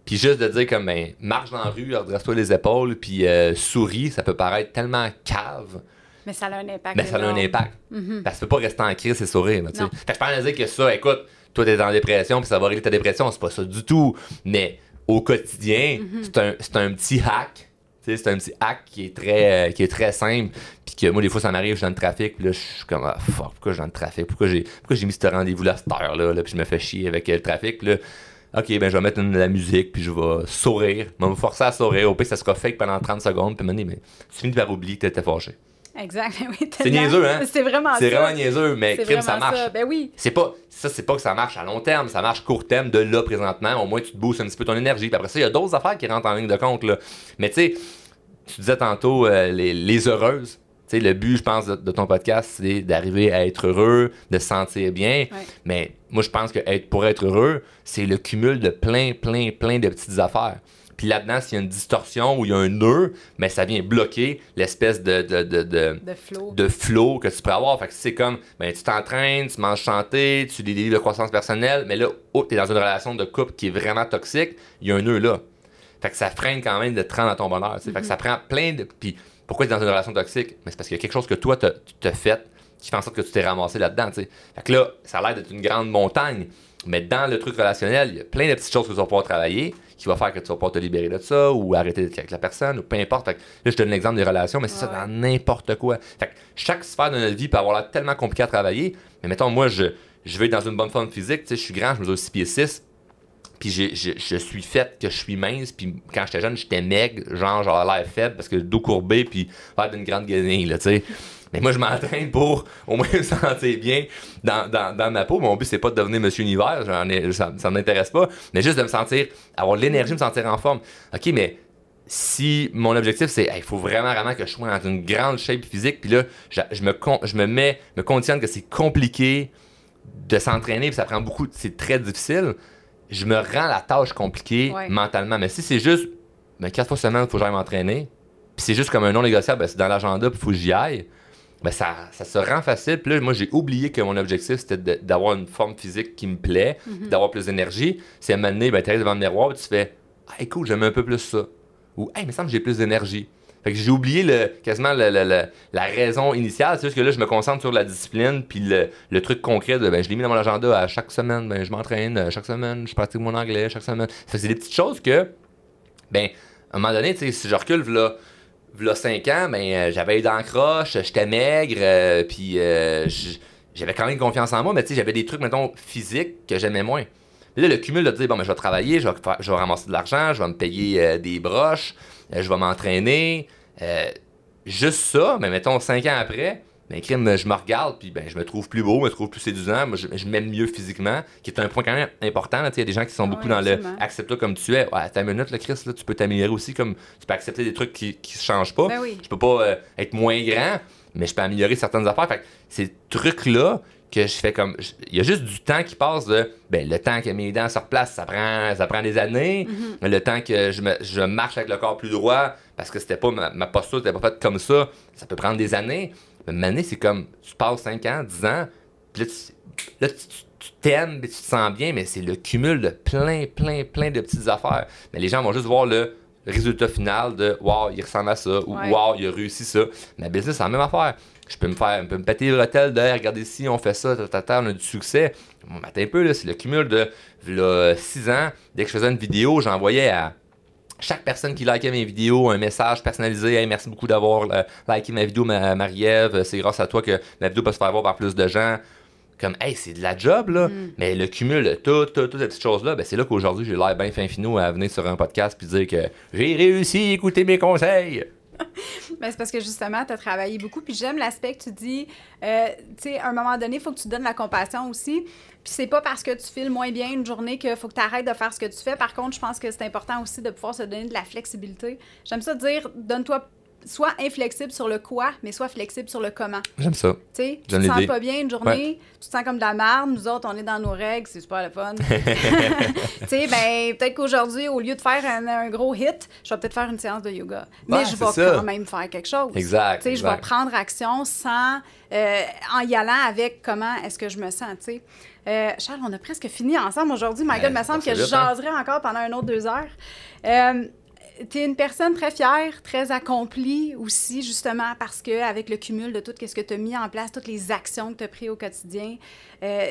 Puis juste de dire comme ben, marche dans la rue, redresse-toi les épaules, puis euh, souris, ça peut paraître tellement cave. Mais ça a un impact. Mais ça a un impact. Mm-hmm. Parce que tu peux pas rester en crise et sourire. Fait que je peux dire que ça, écoute, toi t'es en dépression, puis ça va régler ta dépression, c'est pas ça du tout. Mais au quotidien, mm-hmm. c'est un, un, petit hack. C'est un petit hack qui est très, euh, qui est très simple. Puis que moi, des fois, ça m'arrive, je suis dans le trafic, puis là, je suis comme, ah, fuck, pourquoi je suis dans le trafic? Pourquoi j'ai, pourquoi j'ai mis ce rendez-vous-là à cette heure-là? Là, puis je me fais chier avec le trafic? Là, OK, ben je vais mettre de la musique, puis je vais sourire. Je vais me forcer à sourire. Au pire, ça sera fake pendant 30 secondes. Puis me mais tu finis par oublier que t'étais fâché. Exact, oui. C'est niaiseux, hein? C'est vraiment C'est vraiment niaiseux, mais crime, ça marche. Ça. Ben oui. C'est pas, ça, c'est pas que ça marche à long terme, ça marche court terme de là présentement. Au moins, tu te boostes un petit peu ton énergie. Puis après ça, il y a d'autres affaires qui rentrent en ligne de compte, là. Mais tu sais, tu disais tantôt euh, les, les, heureuses. sais, le but, je pense, de, ton podcast, c'est d'arriver à être heureux, de se sentir bien. Mais moi, je pense que être, pour être heureux, c'est le cumul de plein, plein, plein de petites affaires. Puis là-dedans, s'il y a une distorsion ou il y a un nœud, mais ça vient bloquer l'espèce de, de, de, de, flow. que tu peux avoir. Fait que c'est comme, ben, tu t'entraînes, tu manges chanter, tu lis des livres de croissance personnelle, mais là, oh, tu es dans une relation de couple qui est vraiment toxique, il y a un nœud là. Fait que ça freine quand même de te rendre à ton bonheur. Fait que ça mm-hmm. prend plein de. Puis pourquoi tu es dans une relation toxique? Mais c'est parce qu'il y a quelque chose que toi, tu as fait qui fait en sorte que tu t'es ramassé là-dedans. Fait que là, ça a l'air d'être une grande montagne. Mais dans le truc relationnel, il y a plein de petites choses que tu vas pouvoir travailler qui va faire que tu vas pas te libérer de ça ou arrêter d'être avec la personne ou peu importe. là, je donne l'exemple des relations, mais c'est ça dans n'importe quoi. Fait chaque sphère de notre vie peut avoir l'air tellement compliqué à travailler. Mais mettons, moi, je, je vais dans une bonne forme physique. Je suis grand, je mesure 6 pieds 6. Puis je suis fait que je suis mince. Puis quand j'étais jeune, j'étais maigre, genre j'avais l'air faible parce que le dos courbé, puis faire d'une grande guenille, là, tu sais. Mais moi, je m'entraîne pour au moins me sentir bien dans, dans, dans ma peau. Mon but, c'est pas de devenir Monsieur Univers, ai, ça, ça m'intéresse pas, mais juste de me sentir, avoir l'énergie, me sentir en forme. OK, mais si mon objectif c'est il faut vraiment vraiment que je sois dans une grande shape physique puis là je, me je me mets me conditionne que c'est compliqué de s'entraîner puis ça prend beaucoup c'est très difficile je me rends la tâche compliquée mentalement mais si c'est juste ben, quatre fois semaine il faut que j'aille m'entraîner puis c'est juste comme un non négociable ben, c'est dans l'agenda puis il faut que j'y aille ben ça, ça se rend facile. Puis là, moi, j'ai oublié que mon objectif, c'était d'avoir une forme physique qui me plaît, mhm. d'avoir plus d'énergie. C'est à un moment donné, ben, tu devant le miroir et tu fais Ah, cool, j'aime un peu plus ça. Ou Hey, il me semble que j'ai plus d'énergie. Fait que j'ai oublié le, quasiment le, la raison initiale. C'est juste que là, je me concentre sur la discipline, puis le, truc concret de ben, je l'ai mis dans mon agenda à chaque semaine, ben, je m'entraîne, chaque semaine, je pratique mon anglais, chaque semaine. c'est des petites choses que, ben, à un moment donné, si je recule, là, là 5 ans, ben, euh, j'avais eu croche, j'étais maigre, euh, puis euh, j'avais quand même confiance en moi, mais tu sais, j'avais des trucs, mettons, physiques que j'aimais moins. Là, le cumul de dire, bon, ben, je vais travailler, je vais, je vais ramasser de l'argent, je vais me payer des broches, je vais m'entraîner. juste ça, mais mettons, 5 ans après, ben, crime, je me regarde, puis ben, je me trouve plus beau, je me trouve plus séduisant, moi, je, m'aime mieux physiquement, qui est un point quand même important. Il y a des gens qui sont beaucoup dans le accepte-toi comme tu es. Ouais, ta minute, Chris, là, tu peux t'améliorer aussi, comme tu peux accepter des trucs qui, se changent pas. Ben oui. Je peux pas euh, être moins grand, mais je peux améliorer certaines affaires. Fait ces trucs-là, que je fais comme. Il y a juste du temps qui passe de. Ben, le temps que mes dents se replacent, ça prend, ça prend des années. Mm-hmm. Le temps que je, me, je marche avec le corps plus droit, parce que c'était pas ma, ma posture, n'était pas faite comme ça, ça peut prendre des années. Mais c'est comme, tu passes 5 ans, 10 ans, puis là, tu, t'aimes, tu te sens bien, mais c'est le cumul de plein, plein, plein de petites affaires. Mais les gens vont juste voir le résultat final de wow, il ressemble à ça, ou wow, il a réussi ça. Mais business, c'est la même affaire. Je peux me faire, me péter le hôtel de regardez si on fait ça, on a du succès. Bon, un peu, là, c'est le cumul de 6 ans. Dès que je faisais une vidéo, j'envoyais à chaque personne qui likait mes vidéos, un message personnalisé. Hey, merci beaucoup d'avoir euh, liké ma vidéo, Marie-Ève. C'est grâce à toi que ma vidéo peut se faire voir par plus de gens. Comme, hey, c'est de la job, là. Mm. Mais le cumul de toutes tout, toutes ces petites choses-là, ben, c'est là qu'aujourd'hui, j'ai l'air bien fin finot à venir sur un podcast puis dire que j'ai réussi à écouter mes conseils. Mais c'est parce que justement, tu as travaillé beaucoup. Puis j'aime l'aspect que tu dis, euh, tu sais, à un moment donné, il faut que tu donnes la compassion aussi. Puis c'est pas parce que tu files moins bien une journée qu'il faut que tu arrêtes de faire ce que tu fais. Par contre, je pense que c'est important aussi de pouvoir se donner de la flexibilité. J'aime ça dire, donne-toi sois inflexible sur le quoi, mais sois flexible sur le comment. J'aime ça. Tu sais, tu te sens pas bien une journée, tu te sens comme de la merde, nous autres, on est dans nos règles, c'est super le fun. tu sais, ben, peut-être qu'aujourd'hui, au lieu de faire un, gros hit, je vais peut-être faire une séance de yoga. Mais je vais quand même faire quelque chose. Exact. Tu sais, je vais prendre action sans, euh, en y allant avec comment est-ce que je me sens, tu sais. Euh, Charles, on a presque fini ensemble aujourd'hui. My God, il me semble que je hein? jaserais encore pendant un autre deux heures. Euh, tu es une personne très fière, très accomplie aussi, justement, parce que avec le cumul de tout ce que tu as mis en place, toutes les actions que tu as prises au quotidien, euh,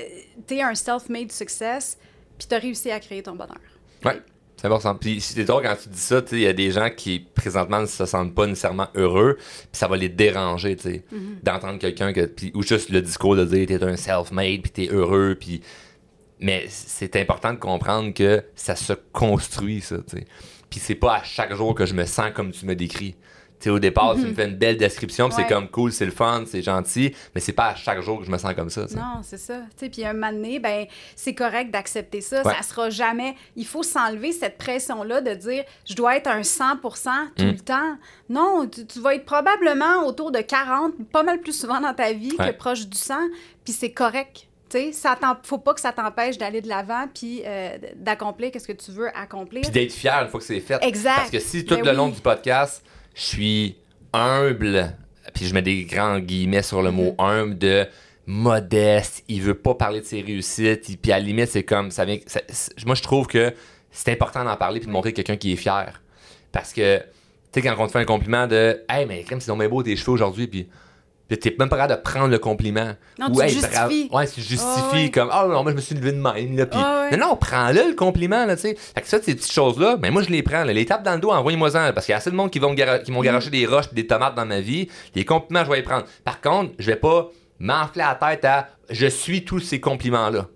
tu es un self-made success, puis tu as réussi à créer ton bonheur. Oui, c'est important. Puis c'est drôle quand tu dis ça, il y a des gens qui présentement ne se sentent pas nécessairement heureux, puis ça va les déranger, tu sais, mm-hmm. d'entendre quelqu'un que, ou juste le discours de dire t'es un self-made, puis t'es heureux, puis. Mais c'est important de comprendre que ça se construit, ça, tu sais. Puis c'est pas à chaque jour que je me sens comme tu me décris. sais, au départ, tu me mhm. fais une belle description, c'est comme cool, c'est le fun, c'est gentil, mais c'est pas à chaque jour que je me sens comme ça. Non, c'est ça. Puis un moment donné, ben, c'est correct d'accepter ça. Ça sera jamais. Il faut s'enlever cette pression-là de dire je dois être un 100 tout le mm. temps. Non, tu, vas être probablement autour de 40, pas mal plus souvent dans ta vie que proche du 100, puis c'est correct. Tu sais, faut pas que ça t'empêche d'aller de l'avant puis euh, d'accomplir ce que tu veux accomplir. Puis d'être fier une fois que c'est fait. Exact. Parce que si tout ben le long du podcast, je suis humble, puis je mets des grands guillemets sur le mot mm-hmm. humble de modeste, il veut pas parler de ses réussites, puis à la limite, c'est comme ça vient. moi, je trouve que c'est important d'en parler puis de montrer quelqu'un qui est fier. Parce que, tu sais, quand on te fait un compliment de Hey, mais crème, c'est donc bien beau tes cheveux aujourd'hui, puis t'es même pas capable de prendre le compliment. Non, tu justifies. Ouais, tu justifies comme, oh non, moi je me suis levé de même, là, pis... Non, non, prends-le, le compliment, là, tu sais. Fait que ça, ces petites choses-là, ben moi je les prends, là. Les tapes dans le dos, envoyez-moi-en, parce qu'il y a assez de monde qui vont qui m'ont mm. garoché des roches des tomates dans ma vie. Les compliments, je vais les prendre. Par contre, je vais pas m'enfler la tête à, je suis tous ces compliments-là.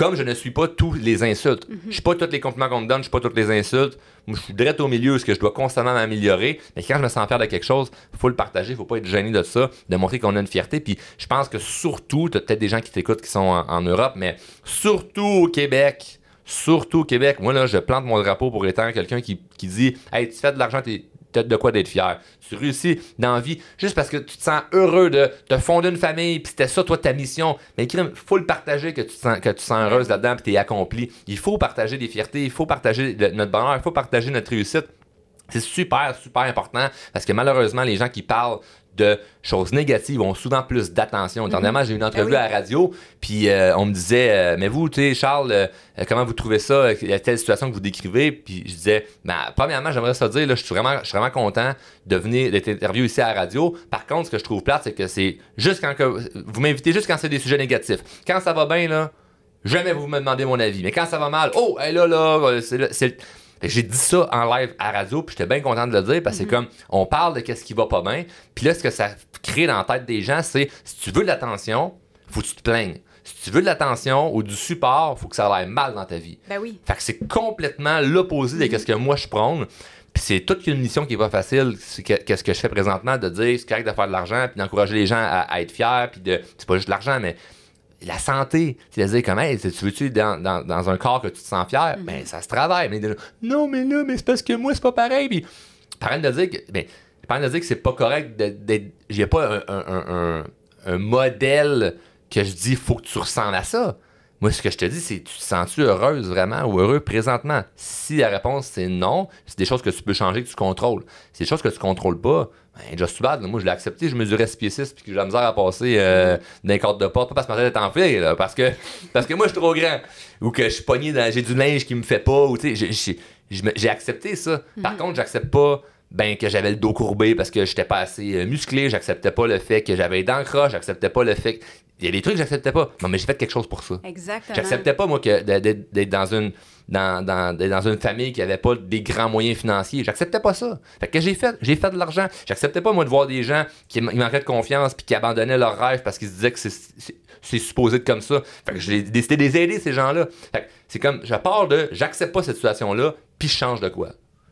Comme je ne suis pas tous les insultes. Je ne Je suis pas tous les compliments qu'on me donne, je suis pas toutes les insultes. Moi, je suis direct au milieu, ce que je dois constamment m'améliorer. Mais quand je me sens fier de quelque chose, il faut le partager, il faut pas être gêné de ça, de montrer qu'on a une fierté. Puis je pense que surtout, tu as peut-être des gens qui t'écoutent qui sont en, Europe, mais surtout au Québec, surtout au Québec, moi là, je plante mon drapeau pour être quelqu'un qui, qui dit Hey, tu fais de l'argent, tu as de quoi d'être fier. Tu réussis dans la vie juste parce que tu te sens heureux de, te fonder une famille, puis c'était ça, toi, ta mission. Mais il faut le partager que tu te sens, que tu sens heureuse là-dedans, puis tu es accompli. Il faut partager des fiertés, il faut partager notre bonheur, il faut partager notre réussite. C'est super, super important parce que malheureusement, les gens qui parlent de choses négatives ont souvent plus d'attention. Mhm. Dernièrement, j'ai eu une entrevue ben à la radio, puis euh, on me disait euh, Mais vous, tu sais, Charles, euh, comment vous trouvez ça? Il y a telle situation que vous décrivez Puis je disais ben, Premièrement, j'aimerais ça dire, là, je suis vraiment, je suis vraiment content de venir d'être interviewé ici à la radio. Par contre, ce que je trouve plate, c'est que c'est juste quand que, vous m'invitez juste quand c'est des sujets négatifs. Quand ça va bien, là, jamais vous me demandez mon avis. Mais quand ça va mal, oh, hey, là, là, c'est j'ai dit ça en live à radio, puis j'étais bien content de le dire parce que c'est mhm. comme on parle de qu'est-ce qui va pas bien, puis là ce que ça crée dans la tête des gens, c'est si tu veux de l'attention, faut que tu te plaignes. Si tu veux de l'attention ou du support, faut que ça aille mal dans ta vie. Ben oui. Fait que c'est complètement l'opposé de ce que moi je prône. Puis c'est toute une mission qui est pas facile. Qu'est-ce que je fais présentement de dire c'est correct de faire de l'argent, puis d'encourager les gens à, à être fiers, puis de c'est pas juste de l'argent, mais la santé. C'est-à-dire, comment, tu veux-tu dans, dans, un corps que tu te sens fier? Mm. Ben, ça se travaille. Mais non, mais là, mais c'est parce que moi, c'est pas pareil. Puis, par de dire que, ben, de dire que c'est pas correct d'être. J'ai pas un, un, modèle que je dis, faut que tu ressembles à ça. Moi, ce que je te dis, c'est tu te sens-tu heureuse vraiment ou heureux présentement? Si la réponse c'est non, c'est des choses que tu peux changer, que tu contrôles. C'est des choses que tu contrôles pas. Just bad. Moi, je l'ai accepté, je mesurais 6 pieds 6 puis que j'ai la misère à passer euh, d'un cadre de porte. Pas parce que ma tête est enflée, là, parce que, parce que moi, je suis trop grand. Ou que je suis pogné dans. J'ai du linge qui me fait pas. Ou, tu sais, j'ai accepté ça. Par mhm. contre, j'accepte pas ben que j'avais le dos courbé parce que j'étais pas assez euh, musclé, j'acceptais pas le fait que j'avais les j'acceptais pas le fait que... il y a des trucs que j'acceptais pas. Non mais j'ai fait quelque chose pour ça. Exactement. J'acceptais pas moi que d'être dans une dans, dans, dans, une famille qui avait pas des grands moyens financiers, j'acceptais pas ça. Fait que j'ai fait j'ai fait de l'argent. J'acceptais pas moi de voir des gens qui manquaient de confiance puis qui abandonnaient leurs rêves parce qu'ils se disaient que c'est supposé être comme ça. Fait que j'ai décidé de les aider ces gens-là. Fait que c'est comme je parle de j'accepte pas cette situation là puis je change de quoi.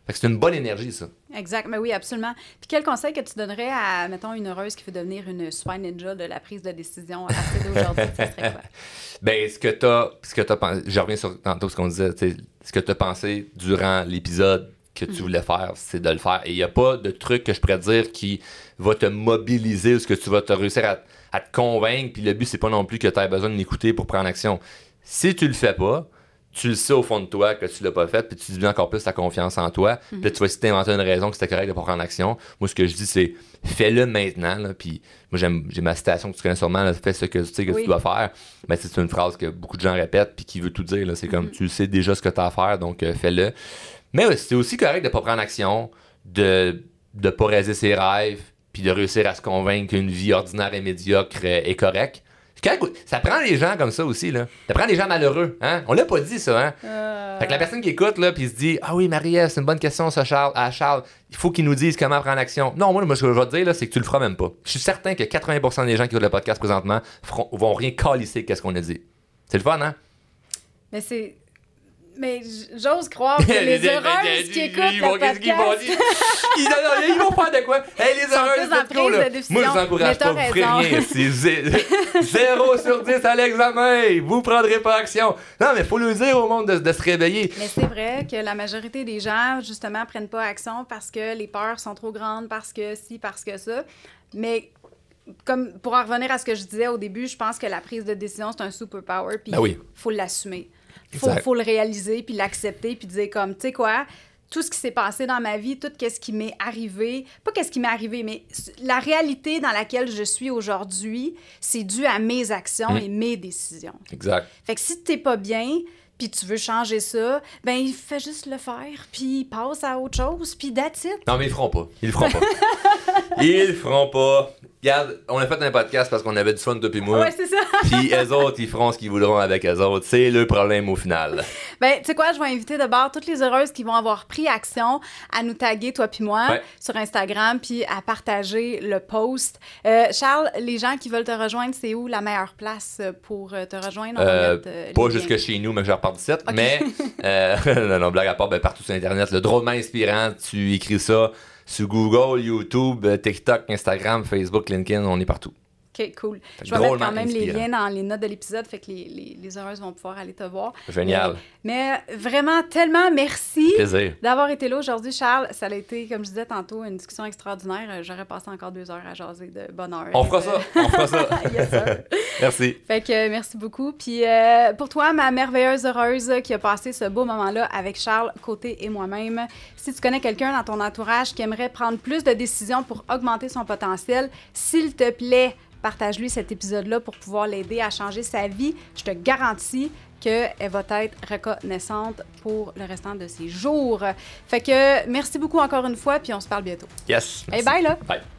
Fait que c'est une bonne énergie, ça. Exact, mais oui, absolument. Puis quel conseil que tu donnerais à, mettons, une heureuse qui veut devenir une super ninja de la prise de décision à partir d'aujourd'hui? ça serait quoi? Ben, ce que t'as, ce que pensé, je reviens sur tantôt ce qu'on disait, tu ce que t'as pensé durant l'épisode que tu voulais faire, c'est de le faire. Et il n'y a pas de truc que je pourrais dire qui va te mobiliser ou ce que tu vas te réussir à, à te convaincre. Puis le but, c'est pas non plus que tu aies besoin de m'écouter pour prendre action. Si tu le fais pas, tu le sais au fond de toi que tu l'as pas fait, puis tu deviens encore plus ta confiance en toi. Puis là, tu vas essayer d'inventer une raison que c'était correct de pas prendre action. Moi, ce que je dis, c'est fais-le maintenant. là. Puis moi, j'aime, j'ai ma citation que tu connais sûrement, là, fais ce que tu sais que Oui. tu dois faire. Mais c'est une phrase que beaucoup de gens répètent, puis qui veut tout dire. C'est comme tu sais déjà ce que tu as à faire, donc euh, fais-le. Mais ouais, c'est aussi correct de pas prendre action, de ne pas réaliser ses rêves, puis de réussir à se convaincre qu'une vie ordinaire et médiocre euh, est correcte. Ça prend des gens comme ça aussi, là. Ça prend des gens malheureux, hein? On l'a pas dit, ça, hein? Euh, Fait que la personne qui écoute, là, puis se dit Ah oui, Marie-Ève, c'est une bonne question, ça, Charles. À Charles, il faut qu'il nous dise comment prendre action. Non, moi, moi, ce que je vais te dire, là, c'est que tu le feras même pas. Je suis certain que 80% des gens qui écoutent le podcast présentement feront- vont rien calisser qu'est-ce qu'on a dit. C'est le fun, hein? Mais c'est. Mais j'ose croire que les heureuses qui écoutent Ils vont- le qu'est-ce qu'ils vont podcast... dire? Ils, non, non, ils vont faire de quoi? Hey, les heureuses, go, prise là. Moi, je vous encourage pas, vous rien. C'est zé- 0 sur 10 à l'examen. Vous prendrez pas action. Non, mais faut le dire au monde de, de se réveiller. Mais c'est vrai que la majorité des gens, justement, prennent pas action parce que les peurs sont trop grandes, parce que si, parce que ça. Mais comme pour en revenir à ce que je disais au début, je pense que la prise de décision, c'est un superpower, puis Ben oui. faut l'assumer. Faut, faut le réaliser, puis l'accepter, puis dire comme, tu sais quoi, tout ce qui s'est passé dans ma vie, tout ce qui m'est arrivé, pas qu'est-ce qui m'est arrivé, mais la réalité dans laquelle je suis aujourd'hui, c'est dû à mes actions Mm. et mes décisions. Exact. Fait que si t'es pas bien, puis tu veux changer ça, ben il fait juste le faire, puis passe à autre chose, puis that's it. Non, mais ils le feront pas. Ils le feront pas. ils le feront pas. Regarde, on a fait un podcast parce qu'on avait du fun depuis moi. Ouais, c'est ça. Puis eux autres, ils feront ce qu'ils voudront avec eux autres. C'est le problème au final. Ben, tu sais quoi, je vais inviter de bord toutes les heureuses qui vont avoir pris action à nous taguer, toi puis moi, Ouais. sur Instagram, puis à partager le post. Euh, Charles, les gens qui veulent te rejoindre, c'est où la meilleure place pour euh, te rejoindre? On va Euh, mettre, euh, pas jusque chez nous, mais je d'ici. Mais, euh, non, blague à part, ben, partout sur Internet. Le drôlement inspirant, tu écris ça sur Google, YouTube, TikTok, Instagram, Facebook, LinkedIn, on est partout. OK, cool. Je vais mettre quand même les liens dans les notes de l'épisode, fait que les, les, les heureuses vont pouvoir aller te voir. Génial. Mais, mais vraiment, tellement merci. D'avoir été là aujourd'hui, Charles, ça a été, comme je disais tantôt, une discussion extraordinaire. J'aurais passé encore deux heures à jaser de bonheur. On fera ça, on fera ça. yes. Merci. Fait que merci beaucoup. Puis euh, pour toi, ma merveilleuse heureuse qui a passé ce beau moment-là avec Charles Côté et moi-même, si tu connais quelqu'un dans ton entourage qui aimerait prendre plus de décisions pour augmenter son potentiel, s'il te plaît, partage-lui cet épisode-là pour pouvoir l'aider à changer sa vie. Je te garantis qu'elle va être reconnaissante pour le restant de ses jours. Fait que merci beaucoup encore une fois, puis on se parle bientôt. Yes. Hey, merci. bye là! Bye.